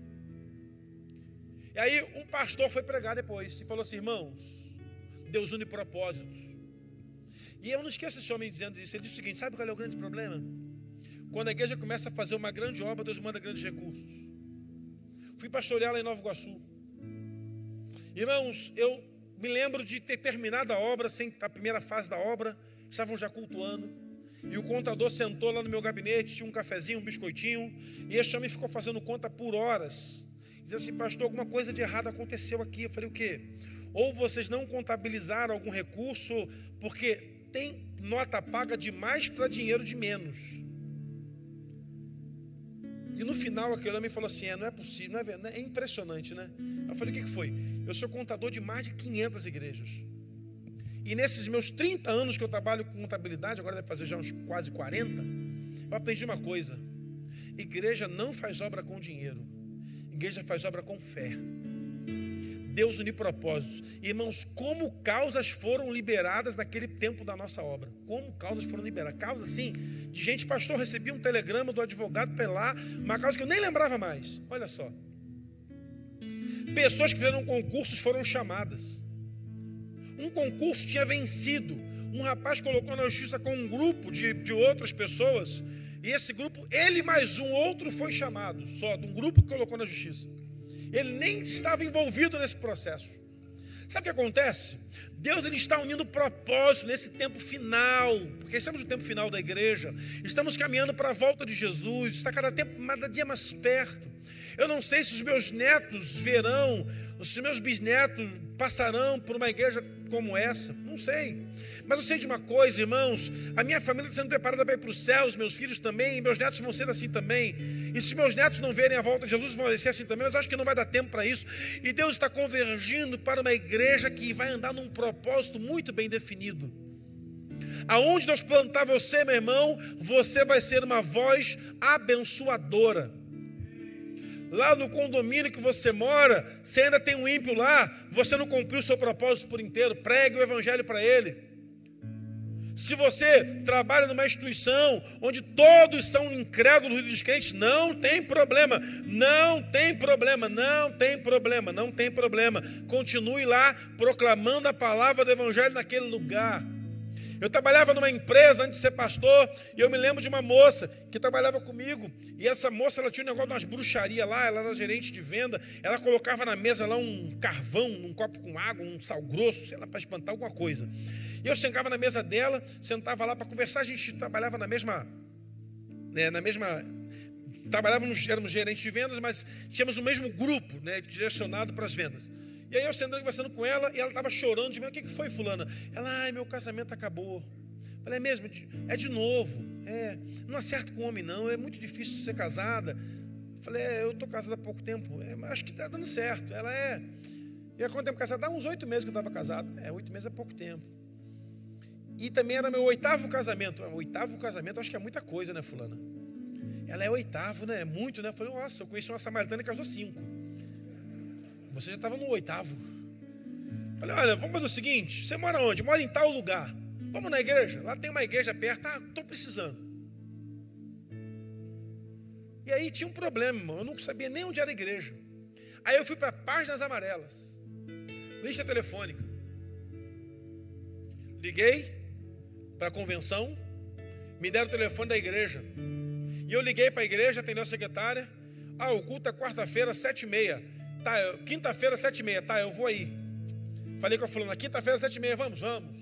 A: E aí um pastor foi pregar depois e falou assim, irmãos, Deus une propósitos. E eu não esqueço esse homem dizendo isso. Ele disse o seguinte: sabe qual é o grande problema? Quando a igreja começa a fazer uma grande obra, Deus manda grandes recursos. Fui pastorear lá em Nova Iguaçu. Irmãos, eu me lembro de ter terminado a obra, sem a primeira fase da obra, estavam já cultuando. E o contador sentou lá no meu gabinete, tinha um cafezinho, um biscoitinho, e esse homem ficou fazendo conta por horas. Diz assim, pastor, alguma coisa de errado aconteceu aqui. Eu falei, o quê? Ou vocês não contabilizaram algum recurso, porque tem nota paga de mais para dinheiro de menos. E no final aquele homem falou assim: é, não é possível, não é, verdade, é impressionante, né? Eu falei: o que foi? Eu sou contador de mais de 500 igrejas. E nesses meus 30 anos que eu trabalho com contabilidade, agora deve fazer já uns quase 40, eu aprendi uma coisa: igreja não faz obra com dinheiro, igreja faz obra com fé. Deus unir propósitos. Irmãos, como causas foram liberadas naquele tempo da nossa obra? Como causas foram liberadas? Causa, sim, de gente, pastor, recebi um telegrama do advogado lá, uma causa que eu nem lembrava mais. Olha só. Pessoas que fizeram concursos foram chamadas. Um concurso tinha vencido. Um rapaz colocou na justiça com um grupo de, de outras pessoas. E esse grupo, ele mais um outro foi chamado, só de um grupo que colocou na justiça. Ele nem estava envolvido nesse processo. Sabe o que acontece? Deus ele está unindo propósito nesse tempo final, porque estamos no tempo final da igreja, estamos caminhando para a volta de Jesus, está cada tempo, cada dia mais perto. Eu não sei se os meus netos verão, se os meus bisnetos passarão por uma igreja como essa, não sei. Mas eu sei de uma coisa, irmãos: a minha família está sendo preparada para ir para os céus, meus filhos também, meus netos vão ser assim também. E se meus netos não verem a volta de Jesus, vão ser assim também, mas acho que não vai dar tempo para isso. E Deus está convergindo para uma igreja que vai andar num propósito muito bem definido. Aonde Deus plantar você, meu irmão, você vai ser uma voz abençoadora. Lá no condomínio que você mora, se ainda tem um ímpio lá, você não cumpriu o seu propósito por inteiro. Pregue o evangelho para ele. Se você trabalha numa instituição onde todos são incrédulos e descrentes, não tem problema, não tem problema, não tem problema, não tem problema. Continue lá proclamando a palavra do Evangelho naquele lugar. Eu trabalhava numa empresa antes de ser pastor, e eu me lembro de uma moça que trabalhava comigo, e essa moça ela tinha um negócio de umas bruxarias lá, ela era gerente de venda, ela colocava na mesa lá um carvão, um copo com água, um sal grosso, sei lá, para espantar alguma coisa. E eu sentava na mesa dela, sentava lá para conversar, a gente trabalhava na mesma, né, na mesma trabalhávamos, éramos gerentes de vendas, mas tínhamos o mesmo grupo, né, direcionado para as vendas. E aí eu sentando conversando com ela e ela estava chorando de mim. O que, que foi, fulana? Ela, ai, meu casamento acabou. Falei, é mesmo? É de novo. É, não acerta com homem, não. É muito difícil ser casada. Falei, é, eu estou casada há pouco tempo. É, mas acho que está dando certo. Ela é. E há quanto tempo casada? Dá uns oito meses que eu estava casado. É, oito meses é pouco tempo. E também era meu oitavo casamento. Oitavo casamento, acho que é muita coisa, né, fulana? Ela é oitavo, né? É muito, né? Eu falei, nossa, eu conheci uma samaritana que casou cinco. Você já estava no oitavo. Falei, olha, vamos fazer o seguinte: você mora onde? Mora em tal lugar. Vamos na igreja? Lá tem uma igreja perto. Ah, estou precisando. E aí tinha um problema, irmão. Eu não sabia nem onde era a igreja. Aí eu fui para Páginas Amarelas. Lista telefônica. Liguei para a convenção. Me deram o telefone da igreja. E eu liguei para a igreja, atendeu a secretária. Ah, o culto é quarta-feira, sete e meia. Tá, quinta-feira, sete e meia, tá, eu vou aí. Falei com a fulana, quinta-feira, sete e meia, vamos, vamos.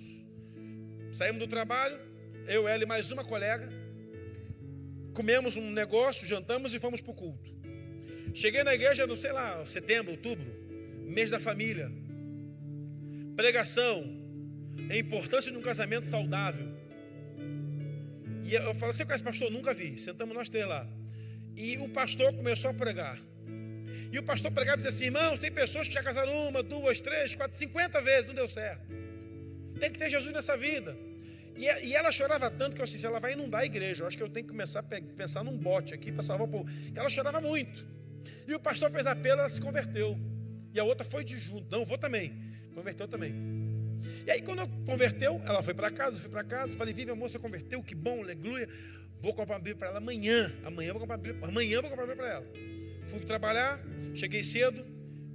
A: Saímos do trabalho, eu, ela e mais uma colega. Comemos um negócio, jantamos e fomos para o culto. Cheguei na igreja no, sei lá, setembro, outubro, mês da família. Pregação, a importância de um casamento saudável. E eu falo, você conhece pastor? Nunca vi. Sentamos nós três lá. E o pastor começou a pregar. E o pastor pregava e dizia assim: irmãos, tem pessoas que já casaram uma, duas, três, quatro, cinquenta vezes, não deu certo. Tem que ter Jesus nessa vida. E, e ela chorava tanto que eu disse: ela vai inundar a igreja. Eu acho que eu tenho que começar a pensar num bote aqui para salvar o povo. Que ela chorava muito. E o pastor fez apelo, ela se converteu. E a outra foi de junto. Não, vou também. Converteu também. E aí, quando converteu, ela foi para casa, eu fui para casa. Falei, vive a moça converteu, que bom, aleluia. Vou comprar uma Bíblia para ela amanhã. Amanhã vou comprar amanhã vou comprar uma Bíblia para ela. Fui trabalhar, cheguei cedo.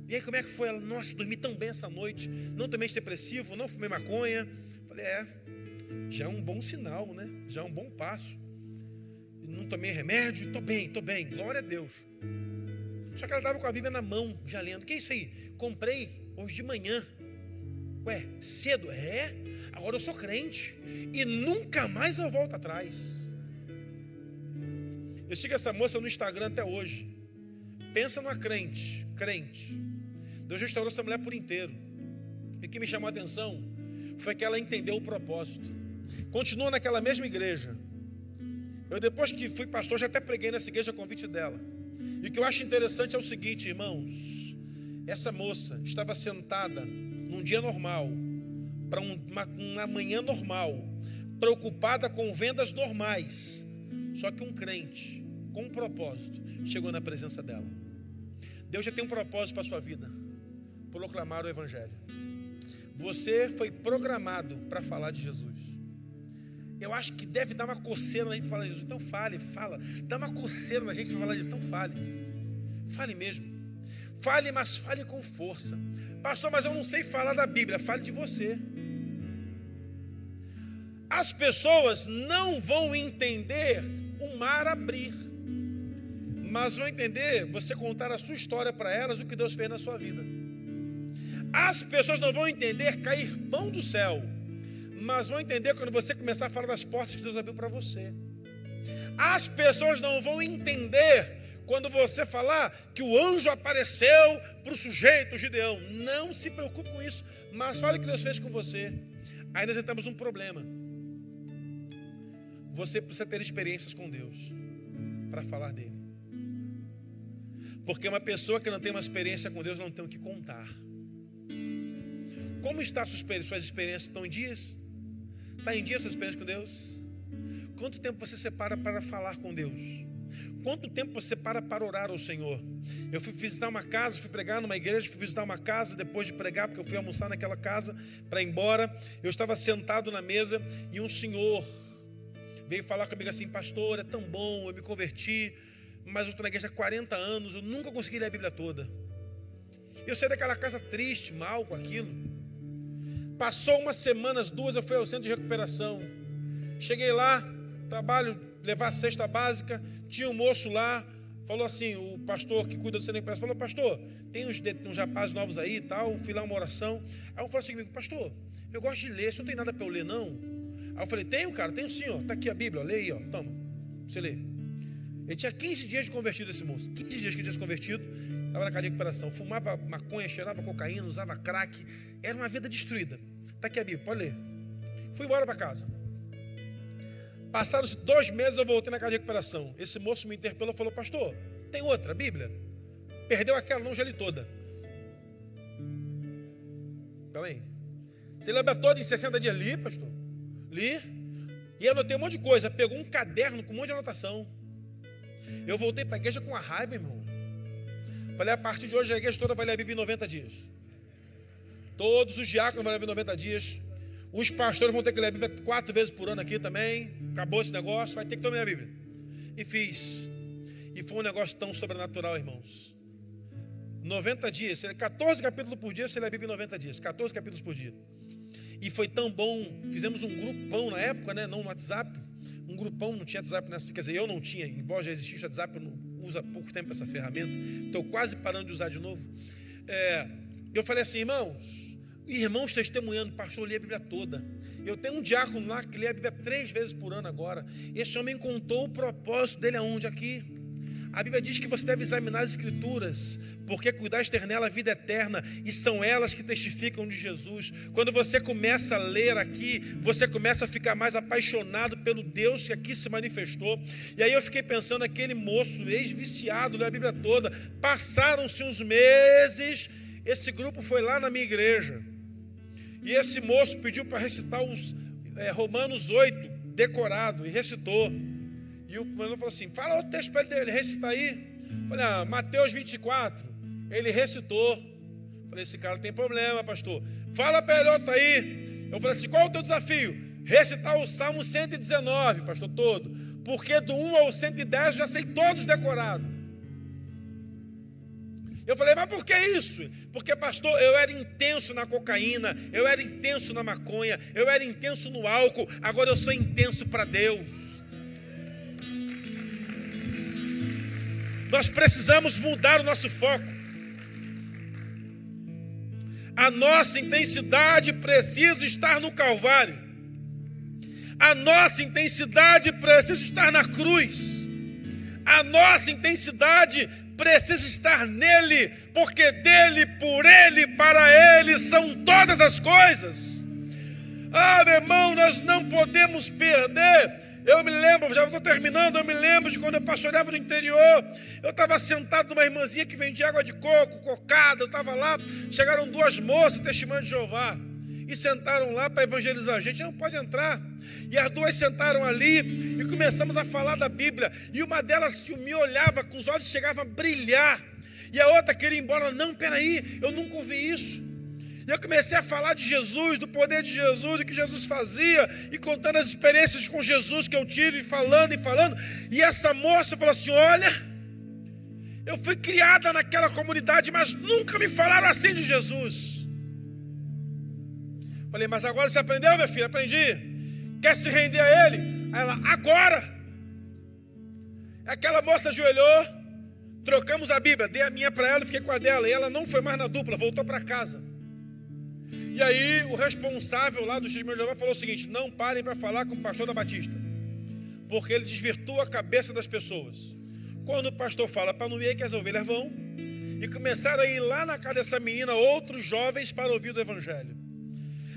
A: E aí, como é que foi? Ela, nossa, dormi tão bem essa noite. Não tomei depressivo, não fumei maconha. Falei, é, já é um bom sinal, né? Já é um bom passo. Não tomei remédio, estou bem, estou bem, glória a Deus. Só que ela estava com a Bíblia na mão, já lendo. Que é isso aí? Comprei hoje de manhã. Ué, cedo? É? Agora eu sou crente. E nunca mais eu volto atrás. Eu sigo essa moça no Instagram até hoje. Pensa numa crente, crente. Deus restaurou essa mulher por inteiro. E o que me chamou a atenção foi que ela entendeu o propósito. Continua naquela mesma igreja. Eu depois que fui pastor, já até preguei nessa igreja a convite dela. E o que eu acho interessante é o seguinte, irmãos: essa moça estava sentada num dia normal, para uma, uma manhã normal, preocupada com vendas normais. Só que um crente, com um propósito, chegou na presença dela. Deus já tem um propósito para a sua vida: proclamar o Evangelho. Você foi programado para falar de Jesus. Eu acho que deve dar uma coceira na gente falar de Jesus. Então fale, fala. Dá uma coceira na gente falar de Jesus. Então fale. Fale mesmo. Fale, mas fale com força. Pastor, mas eu não sei falar da Bíblia. Fale de você. As pessoas não vão entender o mar abrir, mas vão entender você contar a sua história para elas, o que Deus fez na sua vida. As pessoas não vão entender cair pão do céu, mas vão entender quando você começar a falar das portas que Deus abriu para você. As pessoas não vão entender quando você falar que o anjo apareceu para o sujeito Gideão. Não se preocupe com isso, mas fale o que Deus fez com você. Aí nós entramos num problema. Você precisa ter experiências com Deus para falar dele. Porque uma pessoa que não tem uma experiência com Deus não tem o que contar. Como está suas experiências? Estão em dias? Está em dia a sua experiência com Deus? Quanto tempo você separa para falar com Deus? Quanto tempo você para para orar ao Senhor? Eu fui visitar uma casa, fui pregar numa igreja, fui visitar uma casa depois de pregar, porque eu fui almoçar naquela casa para ir embora. Eu estava sentado na mesa e um senhor veio falar comigo assim: Pastor, é tão bom, eu me converti, mas eu estou na igreja há 40 anos, eu nunca consegui ler a Bíblia toda. Eu saí daquela casa triste, mal com aquilo. Passou umas semanas, duas, eu fui ao centro de recuperação. Cheguei lá, trabalho, levar a cesta básica. Tinha um moço lá, falou assim: o pastor que cuida do centro de recuperação falou, pastor, tem uns, uns rapazes novos aí e tal. Fui lá uma oração. Aí eu falei assim comigo, pastor, eu gosto de ler, você não tem nada para eu ler, não? Aí eu falei, tenho, cara, tenho sim, ó. Tá aqui a Bíblia, ó, lê aí, ó. Toma, você lê. Ele tinha 15 dias de convertido esse moço. 15 dias que ele tinha se convertido. Estava na casa de recuperação. Fumava maconha, cheirava cocaína, usava crack. Era uma vida destruída. Está aqui a Bíblia, pode ler. Fui embora para casa. Passados dois meses eu voltei na casa de recuperação. Esse moço me interpelou e falou: Pastor, tem outra Bíblia? Perdeu aquela, não, já li toda. Calma aí. Você lembra toda em 60 dias? Li, pastor. Li. E anotei um monte de coisa. Pegou um caderno com um monte de anotação. Eu voltei para a igreja com a raiva, irmão. Falei, a partir de hoje a igreja toda vai ler a Bíblia em 90 dias. Todos os diáconos vão ler a Bíblia em 90 dias. Os pastores vão ter que ler a Bíblia quatro vezes por ano aqui também. Acabou esse negócio, vai ter que tomar a Bíblia. E fiz. E foi um negócio tão sobrenatural, irmãos. 90 dias, 14 capítulos por dia, você lê a Bíblia em 90 dias. 14 capítulos por dia. E foi tão bom. Fizemos um grupão na época, né? Não no WhatsApp. Um grupão, não tinha WhatsApp nessa. Quer dizer, eu não tinha, embora já existisse o WhatsApp, eu não uso há pouco tempo essa ferramenta. Estou quase parando de usar de novo. É, eu falei assim, irmãos, irmãos testemunhando, pastor, lê a Bíblia toda. Eu tenho um diácono lá que lê a Bíblia três vezes por ano agora. Esse homem contou o propósito dele aonde? Aqui. A Bíblia diz que você deve examinar as Escrituras, porque cuidaste nela a vida eterna, e são elas que testificam de Jesus. Quando você começa a ler aqui, você começa a ficar mais apaixonado pelo Deus que aqui se manifestou. E aí eu fiquei pensando, aquele moço, ex-viciado, leu a Bíblia toda, passaram-se uns meses, esse grupo foi lá na minha igreja. E esse moço pediu para recitar os é, Romanos 8, decorado, e recitou. E o pastor falou assim: fala outro texto para ele recitar aí. Falei, ah, Mateus 24. Ele recitou. Falei, esse cara tem problema, pastor. Fala para ele outro aí. Eu falei assim: qual é o teu desafio? Recitar o Salmo 119, pastor, todo. Porque do 1 ao 110 eu já sei todos decorados. Eu falei, mas por que isso? Porque, pastor, eu era intenso na cocaína, eu era intenso na maconha, eu era intenso no álcool, agora eu sou intenso para Deus. Nós precisamos mudar o nosso foco. A nossa intensidade precisa estar no Calvário. A nossa intensidade precisa estar na cruz. A nossa intensidade precisa estar nele, porque dele, por ele, para ele são todas as coisas. Ah, meu irmão, nós não podemos perder. Eu me lembro, já estou terminando, eu me lembro de quando eu pastoreava no interior. Eu estava sentado numa irmãzinha que vendia água de coco, cocada. Eu estava lá, chegaram duas moças, testemunho de Jeová, e sentaram lá para evangelizar a gente. Não pode entrar. E as duas sentaram ali e começamos a falar da Bíblia. E uma delas me olhava, com os olhos chegavam a brilhar. E a outra queria ir embora. Não, peraí, eu nunca ouvi isso. E eu comecei a falar de Jesus, do poder de Jesus, do que Jesus fazia, e contando as experiências com Jesus que eu tive, falando e falando. E essa moça falou assim: Olha, eu fui criada naquela comunidade, mas nunca me falaram assim de Jesus. Falei, mas agora você aprendeu, minha filha? Aprendi quer se render a ele? Aí ela, agora. Aquela moça ajoelhou, trocamos a Bíblia, dei a minha para ela e fiquei com a dela. E ela não foi mais na dupla, voltou para casa. E aí o responsável lá do X-Men Jeová falou o seguinte: não parem para falar com o pastor da Batista, porque ele desvirtua a cabeça das pessoas. Quando o pastor fala para não ir que as ovelhas vão, e começaram a ir lá na casa dessa menina outros jovens para ouvir do Evangelho.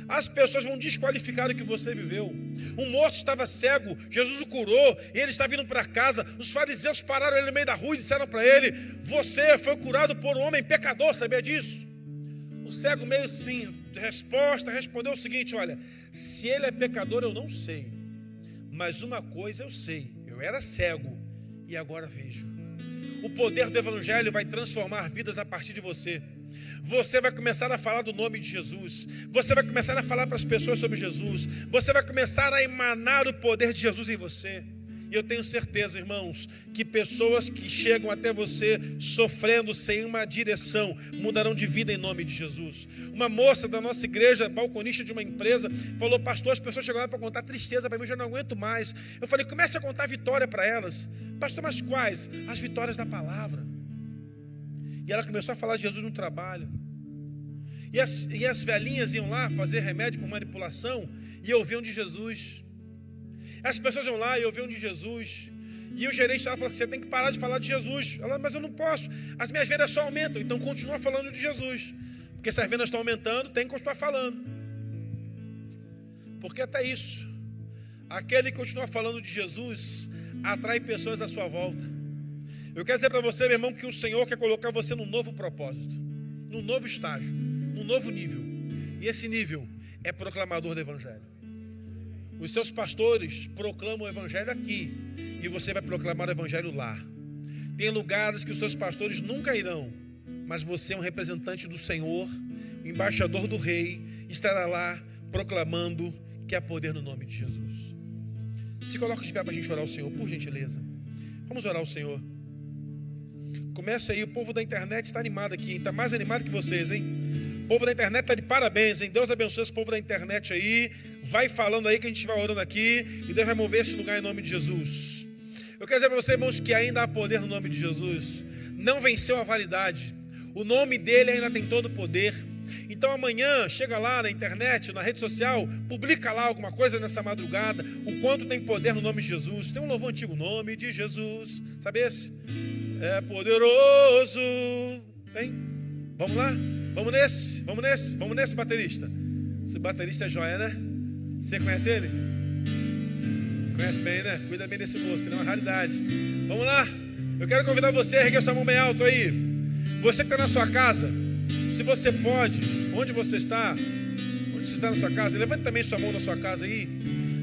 A: As pessoas vão desqualificar o que você viveu. Um moço estava cego, Jesus o curou, e ele está vindo para casa. Os fariseus pararam ele no meio da rua e disseram para ele: Você foi curado por um homem pecador, sabia disso? O cego, meio sim, resposta, respondeu o seguinte: Olha, se ele é pecador, eu não sei, mas uma coisa eu sei: eu era cego e agora vejo. O poder do Evangelho vai transformar vidas a partir de você você vai começar a falar do nome de Jesus, você vai começar a falar para as pessoas sobre Jesus, você vai começar a emanar o poder de Jesus em você. E eu tenho certeza, irmãos, que pessoas que chegam até você sofrendo sem uma direção mudarão de vida em nome de Jesus. Uma moça da nossa igreja, balconista de uma empresa, falou: Pastor, as pessoas chegaram para contar tristeza para mim, eu já não aguento mais. Eu falei: Comece a contar vitória para elas. Pastor, mas quais? As vitórias da palavra. E ela começou a falar de Jesus no trabalho. E as, e as velhinhas iam lá fazer remédio por manipulação e ouviam de Jesus. As pessoas iam lá e ouviam de Jesus. E o gerente ela falou assim: você tem que parar de falar de Jesus. Ela, mas eu não posso. As minhas vendas só aumentam, então continua falando de Jesus. Porque se as vendas estão aumentando, tem que continuar falando. Porque até isso, aquele que continua falando de Jesus atrai pessoas à sua volta. Eu quero dizer para você, meu irmão, que o Senhor quer colocar você num novo propósito, num novo estágio, num novo nível. E esse nível é proclamador do Evangelho. Os seus pastores proclamam o Evangelho aqui, e você vai proclamar o Evangelho lá. Tem lugares que os seus pastores nunca irão, mas você é um representante do Senhor, embaixador do Rei, estará lá proclamando que há poder no nome de Jesus. Se coloca de pé para a gente orar ao Senhor, por gentileza. Vamos orar ao Senhor. Começa aí, o povo da internet está animado aqui, está mais animado que vocês, hein? O povo da internet está de parabéns, hein? Deus abençoe esse povo da internet aí. Vai falando aí que a gente vai orando aqui e Deus vai mover esse lugar em nome de Jesus. Eu quero dizer para vocês, irmãos, que ainda há poder no nome de Jesus. Não venceu a validade. O nome dele ainda tem todo o poder. Então amanhã, chega lá na internet, na rede social, publica lá alguma coisa nessa madrugada, o quanto tem poder no nome de Jesus. Tem um louvor antigo, nome de Jesus. Sabe esse? É poderoso. Tem? Vamos lá? Vamos nesse? Vamos nesse? Vamos nesse, baterista? Esse baterista é joia, né? Você conhece ele? Conhece bem, né? Cuida bem desse moço, ele é uma raridade. Vamos lá? Eu quero convidar você a erguer sua mão bem alto aí. Você que está na sua casa, se você pode, onde você está, onde você está na sua casa, levante também sua mão na sua casa aí.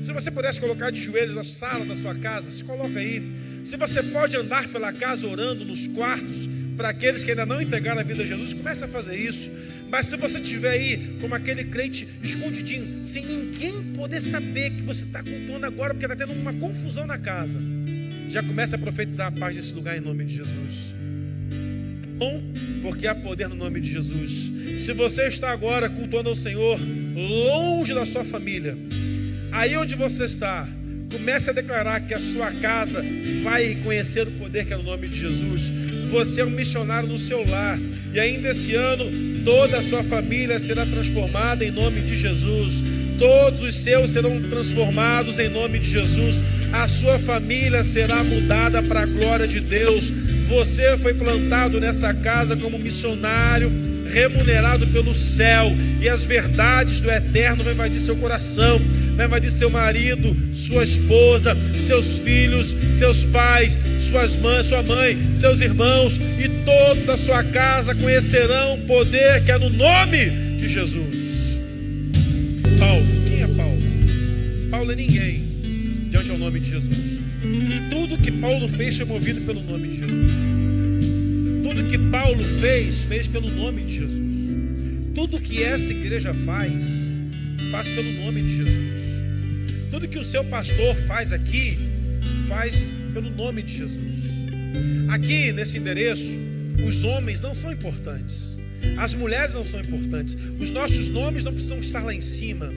A: Se você pudesse colocar de joelhos na sala da sua casa, se coloca aí. Se você pode andar pela casa orando nos quartos, para aqueles que ainda não entregaram a vida a Jesus, comece a fazer isso. Mas se você estiver aí como aquele crente escondidinho, sem ninguém poder saber que você está cultuando agora, porque está tendo uma confusão na casa, já começa a profetizar a paz desse lugar em nome de Jesus. Bom, porque há poder no nome de Jesus. Se você está agora cultuando ao Senhor, longe da sua família, aí onde você está, comece a declarar que a sua casa vai conhecer o poder que é no nome de Jesus. Você é um missionário no seu lar, e ainda esse ano toda a sua família será transformada em nome de Jesus. Todos os seus serão transformados em nome de Jesus. A sua família será mudada para a glória de Deus. Você foi plantado nessa casa como missionário, remunerado pelo céu, e as verdades do eterno vão invadir seu coração vai invadir seu marido, sua esposa, seus filhos, seus pais, suas mães, sua mãe, seus irmãos e todos da sua casa conhecerão o poder que é no nome de Jesus. Paulo, quem é Paulo? Paulo é ninguém diante ao nome de Jesus. Tudo que Paulo fez foi movido pelo nome de Jesus. Tudo que Paulo fez, fez pelo nome de Jesus. Tudo que essa igreja faz, faz pelo nome de Jesus. Tudo que o seu pastor faz aqui, faz pelo nome de Jesus. Aqui nesse endereço, os homens não são importantes, as mulheres não são importantes, os nossos nomes não precisam estar lá em cima,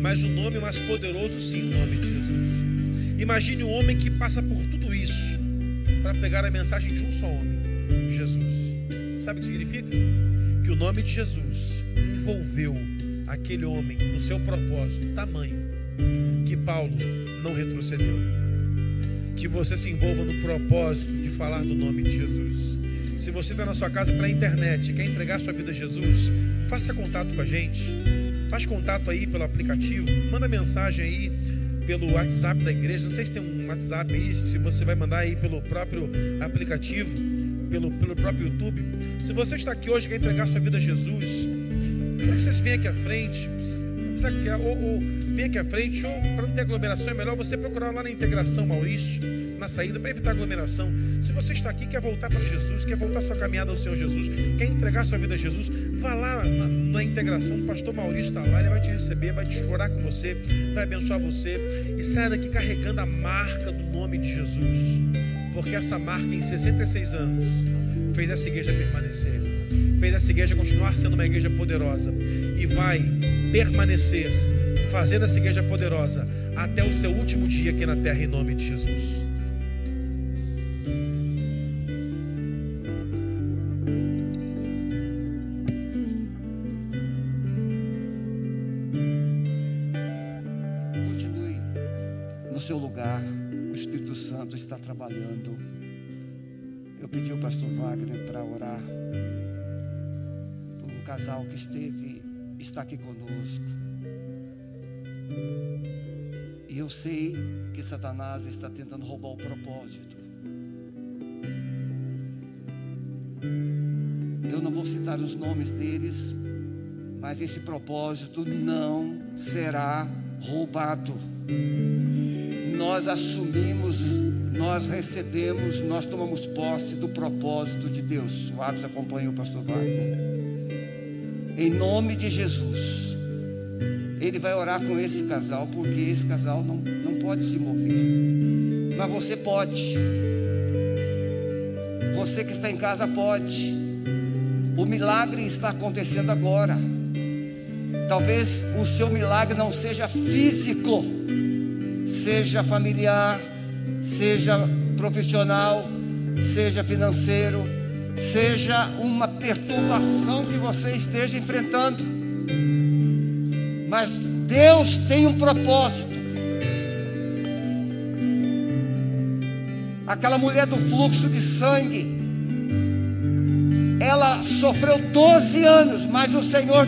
A: mas o nome mais poderoso, sim, o nome de Jesus. Imagine um homem que passa por tudo isso para pegar a mensagem de um só homem, Jesus. Sabe o que significa? Que o nome de Jesus envolveu aquele homem no seu propósito, tamanho que Paulo não retrocedeu. Que você se envolva no propósito de falar do nome de Jesus. Se você está na sua casa pela internet e quer entregar sua vida a Jesus, faça contato com a gente. Faz contato aí pelo aplicativo, manda mensagem aí pelo WhatsApp da igreja. Não sei se tem um WhatsApp aí, se você vai mandar aí pelo próprio aplicativo, pelo, pelo próprio YouTube. Se você está aqui hoje e quer entregar sua vida a Jesus, quero que vocês venham aqui à frente aqui, ou, ou vem aqui à frente, ou para não ter aglomeração, é melhor você procurar lá na integração Maurício, na saída, para evitar aglomeração. Se você está aqui, quer voltar para Jesus, quer voltar sua caminhada ao Senhor Jesus, quer entregar sua vida a Jesus, vá lá na, na integração, o pastor Maurício está lá, ele vai te receber, vai te chorar com você, vai abençoar você, e saia daqui carregando a marca do nome de Jesus, porque essa marca em 66 anos fez essa igreja permanecer, fez essa igreja continuar sendo uma igreja poderosa, e vai permanecer fazendo essa igreja poderosa até o seu último dia aqui na terra, em nome de Jesus.
B: Continue no seu lugar, o Espírito Santo está trabalhando. Eu pedi ao pastor Wagner para orar por um casal que esteve está aqui conosco. E eu sei que Satanás está tentando roubar o propósito. Eu não vou citar os nomes deles, mas esse propósito não será roubado. Nós assumimos, nós recebemos, nós tomamos posse do propósito de Deus. O Atos acompanha o pastor Wagner em nome de Jesus. Ele vai orar com esse casal, porque esse casal não, não pode se mover. Mas você pode. Você que está em casa pode. O milagre está acontecendo agora. Talvez o seu milagre não seja físico, seja familiar, seja profissional, seja financeiro, seja uma perturbação que você esteja enfrentando. Mas Deus tem um propósito. Aquela mulher do fluxo de sangue, ela sofreu 12 anos, mas o Senhor,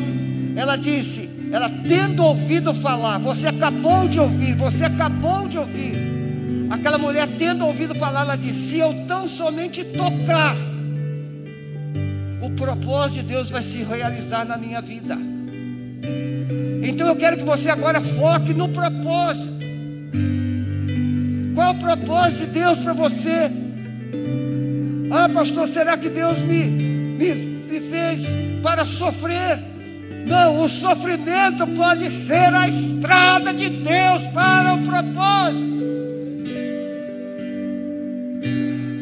B: ela disse, ela tendo ouvido falar, você acabou de ouvir, você acabou de ouvir. Aquela mulher tendo ouvido falar, ela disse: Se eu tão somente tocar, propósito de Deus vai se realizar na minha vida. Então eu quero que você agora foque no propósito. Qual o propósito de Deus para você? Ah, pastor, será que Deus me, me, me fez para sofrer? Não, o sofrimento pode ser a estrada de Deus para o propósito.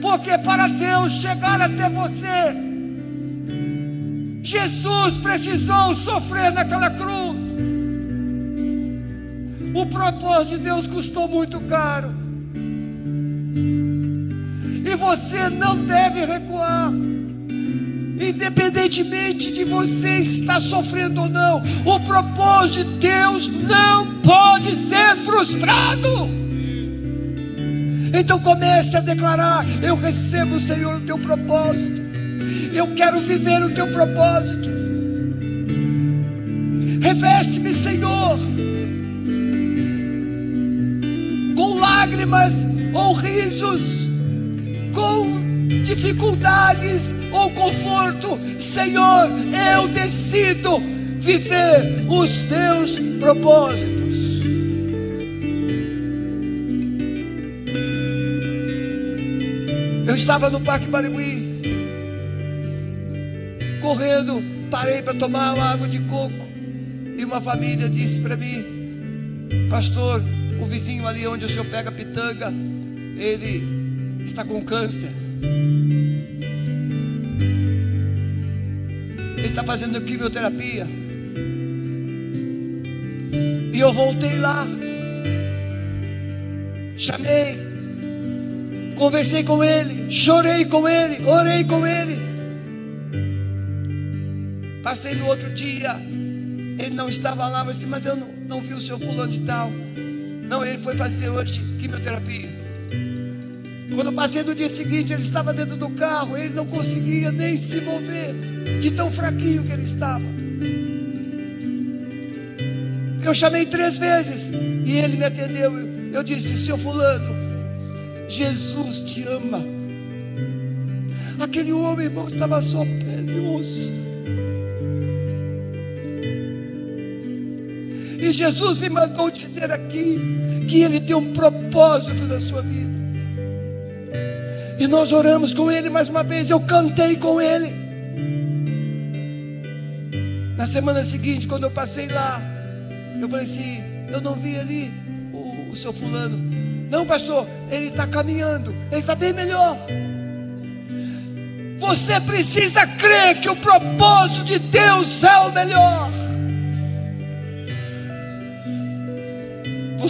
B: Porque para Deus chegar até você, Jesus precisou sofrer naquela cruz. O propósito de Deus custou muito caro. E você não deve recuar. Independentemente de você estar sofrendo ou não, o propósito de Deus não pode ser frustrado. Então comece a declarar: Eu recebo, Senhor, o teu propósito. Eu quero viver o teu propósito. Reveste-me, Senhor, com lágrimas ou risos, com dificuldades ou conforto. Senhor, eu decido viver os teus propósitos. Eu estava no Parque Barigui, correndo, parei para tomar uma água de coco. E uma família disse para mim: Pastor, o vizinho ali onde o senhor pega pitanga, ele está com câncer. Ele está fazendo quimioterapia. E eu voltei lá, chamei, conversei com ele, chorei com ele, orei com ele. Passei no outro dia, ele não estava lá, mas disse, mas eu não, não vi o seu fulano de tal. Não, ele foi fazer hoje quimioterapia. Quando eu passei no dia seguinte, ele estava dentro do carro, ele não conseguia nem se mover, de tão fraquinho que ele estava. Eu chamei três vezes e ele me atendeu. Eu disse: Seu Fulano, Jesus te ama. Aquele homem, irmão, estava só pele e osso. Jesus me mandou dizer aqui que Ele tem um propósito na sua vida. E nós oramos com Ele mais uma vez. Eu cantei com Ele. Na semana seguinte, quando eu passei lá, eu falei assim: Eu não vi ali o, o seu fulano. Não, pastor, ele está caminhando, ele está bem melhor. Você precisa crer que o propósito de Deus é o melhor.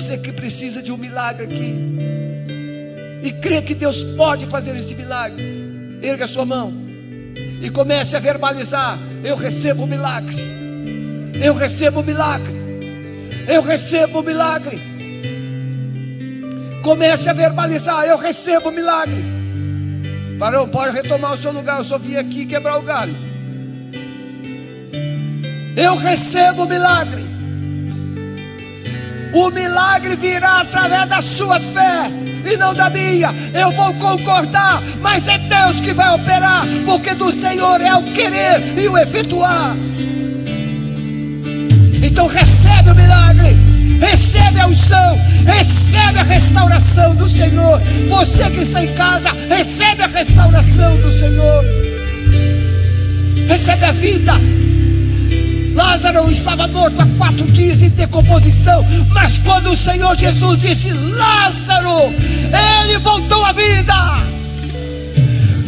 B: Você que precisa de um milagre aqui, e crê que Deus pode fazer esse milagre, erga sua mão e comece a verbalizar: Eu recebo o milagre, eu recebo o milagre, eu recebo o milagre. Comece a verbalizar: Eu recebo o milagre. Varão, pode retomar o seu lugar. Eu só vim aqui quebrar o galho. Eu recebo o milagre. O milagre virá através da sua fé e não da minha. Eu vou concordar, mas é Deus que vai operar, porque do Senhor é o querer e o efetuar. Então recebe o milagre, recebe a unção, recebe a restauração do Senhor. Você que está em casa, recebe a restauração do Senhor. Recebe a vida. Lázaro estava morto há quatro dias em decomposição, mas quando o Senhor Jesus disse Lázaro, ele voltou à vida.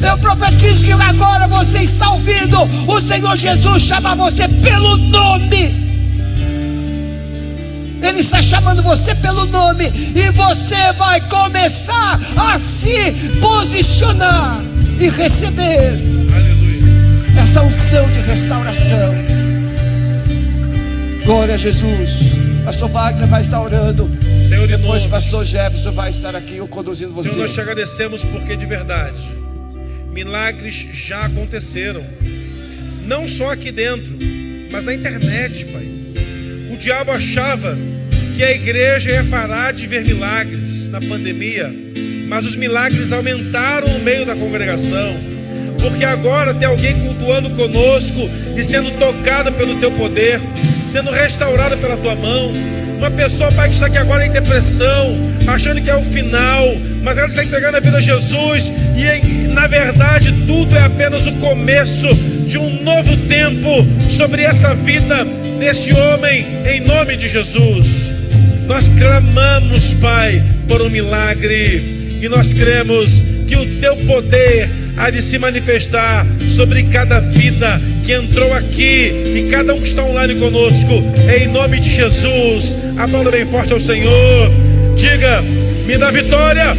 B: Eu profetizo que agora você está ouvindo o Senhor Jesus chamar você pelo nome. Ele está chamando você pelo nome e você vai começar a se posicionar. e receber
A: Aleluia.
B: essa unção de restauração. Glória a Jesus. Pastor Wagner vai estar orando.
A: Senhor,
B: Depois
A: nome-
B: pastor Jefferson vai estar aqui eu conduzindo
A: Senhor, nós te
B: você.
A: agradecemos porque de verdade milagres já aconteceram. Não só aqui dentro, mas na internet, Pai. O diabo achava que a igreja ia parar de ver milagres na pandemia, mas os milagres aumentaram no meio da congregação. Porque agora tem alguém cultuando conosco e sendo tocada pelo teu poder, sendo restaurada pela tua mão. Uma pessoa, Pai, que está aqui agora em depressão, achando que é o final, mas ela está entregando a vida a Jesus, e na verdade tudo é apenas o começo de um novo tempo sobre essa vida desse homem, em nome de Jesus. Nós clamamos, Pai, por um milagre, e nós cremos que o teu poder há de se manifestar sobre cada vida que entrou aqui e cada um que está online conosco, em nome de Jesus. Aplauda bem forte ao Senhor. Diga: me dá vitória.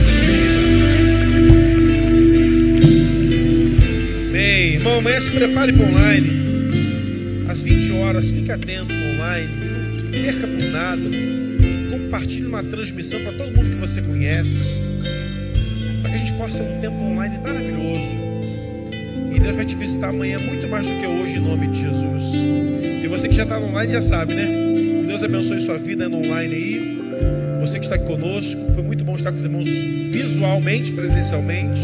A: Bem, irmão, amanhã se prepare para online. Às 20 horas, fique atento online. Não perca por nada. Compartilhe uma transmissão para todo mundo que você conhece. Para que a gente possa ter um tempo online maravilhoso. E Deus vai te visitar amanhã muito mais do que hoje, em nome de Jesus. E você que já está online já sabe, né? Que Deus abençoe sua vida no online aí. Você que está aqui conosco, foi muito bom estar com os irmãos visualmente, presencialmente.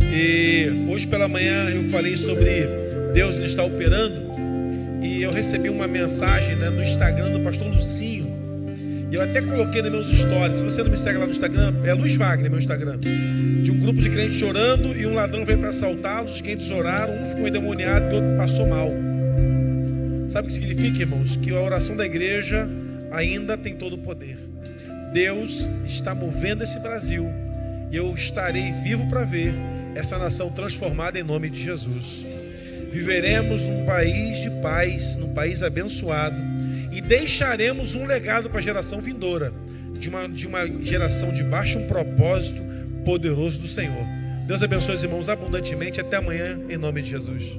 A: E hoje pela manhã eu falei sobre Deus ele está operando. E eu recebi uma mensagem né, no Instagram do pastor Lucinho. Eu até coloquei nos meus stories. Se você não me segue lá no Instagram, é Luiz Wagner, meu Instagram. De um grupo de crentes chorando e um ladrão veio para assaltá-los. Os crentes oraram, um ficou endemoniado e outro passou mal. Sabe o que significa, irmãos? Que a oração da igreja ainda tem todo o poder. Deus está movendo esse Brasil e eu estarei vivo para ver essa nação transformada em nome de Jesus. Viveremos num país de paz, num país abençoado e deixaremos um legado para a geração vindoura, de uma, de uma geração de um propósito poderoso do Senhor. Deus abençoe os irmãos abundantemente. Até amanhã, em nome de Jesus.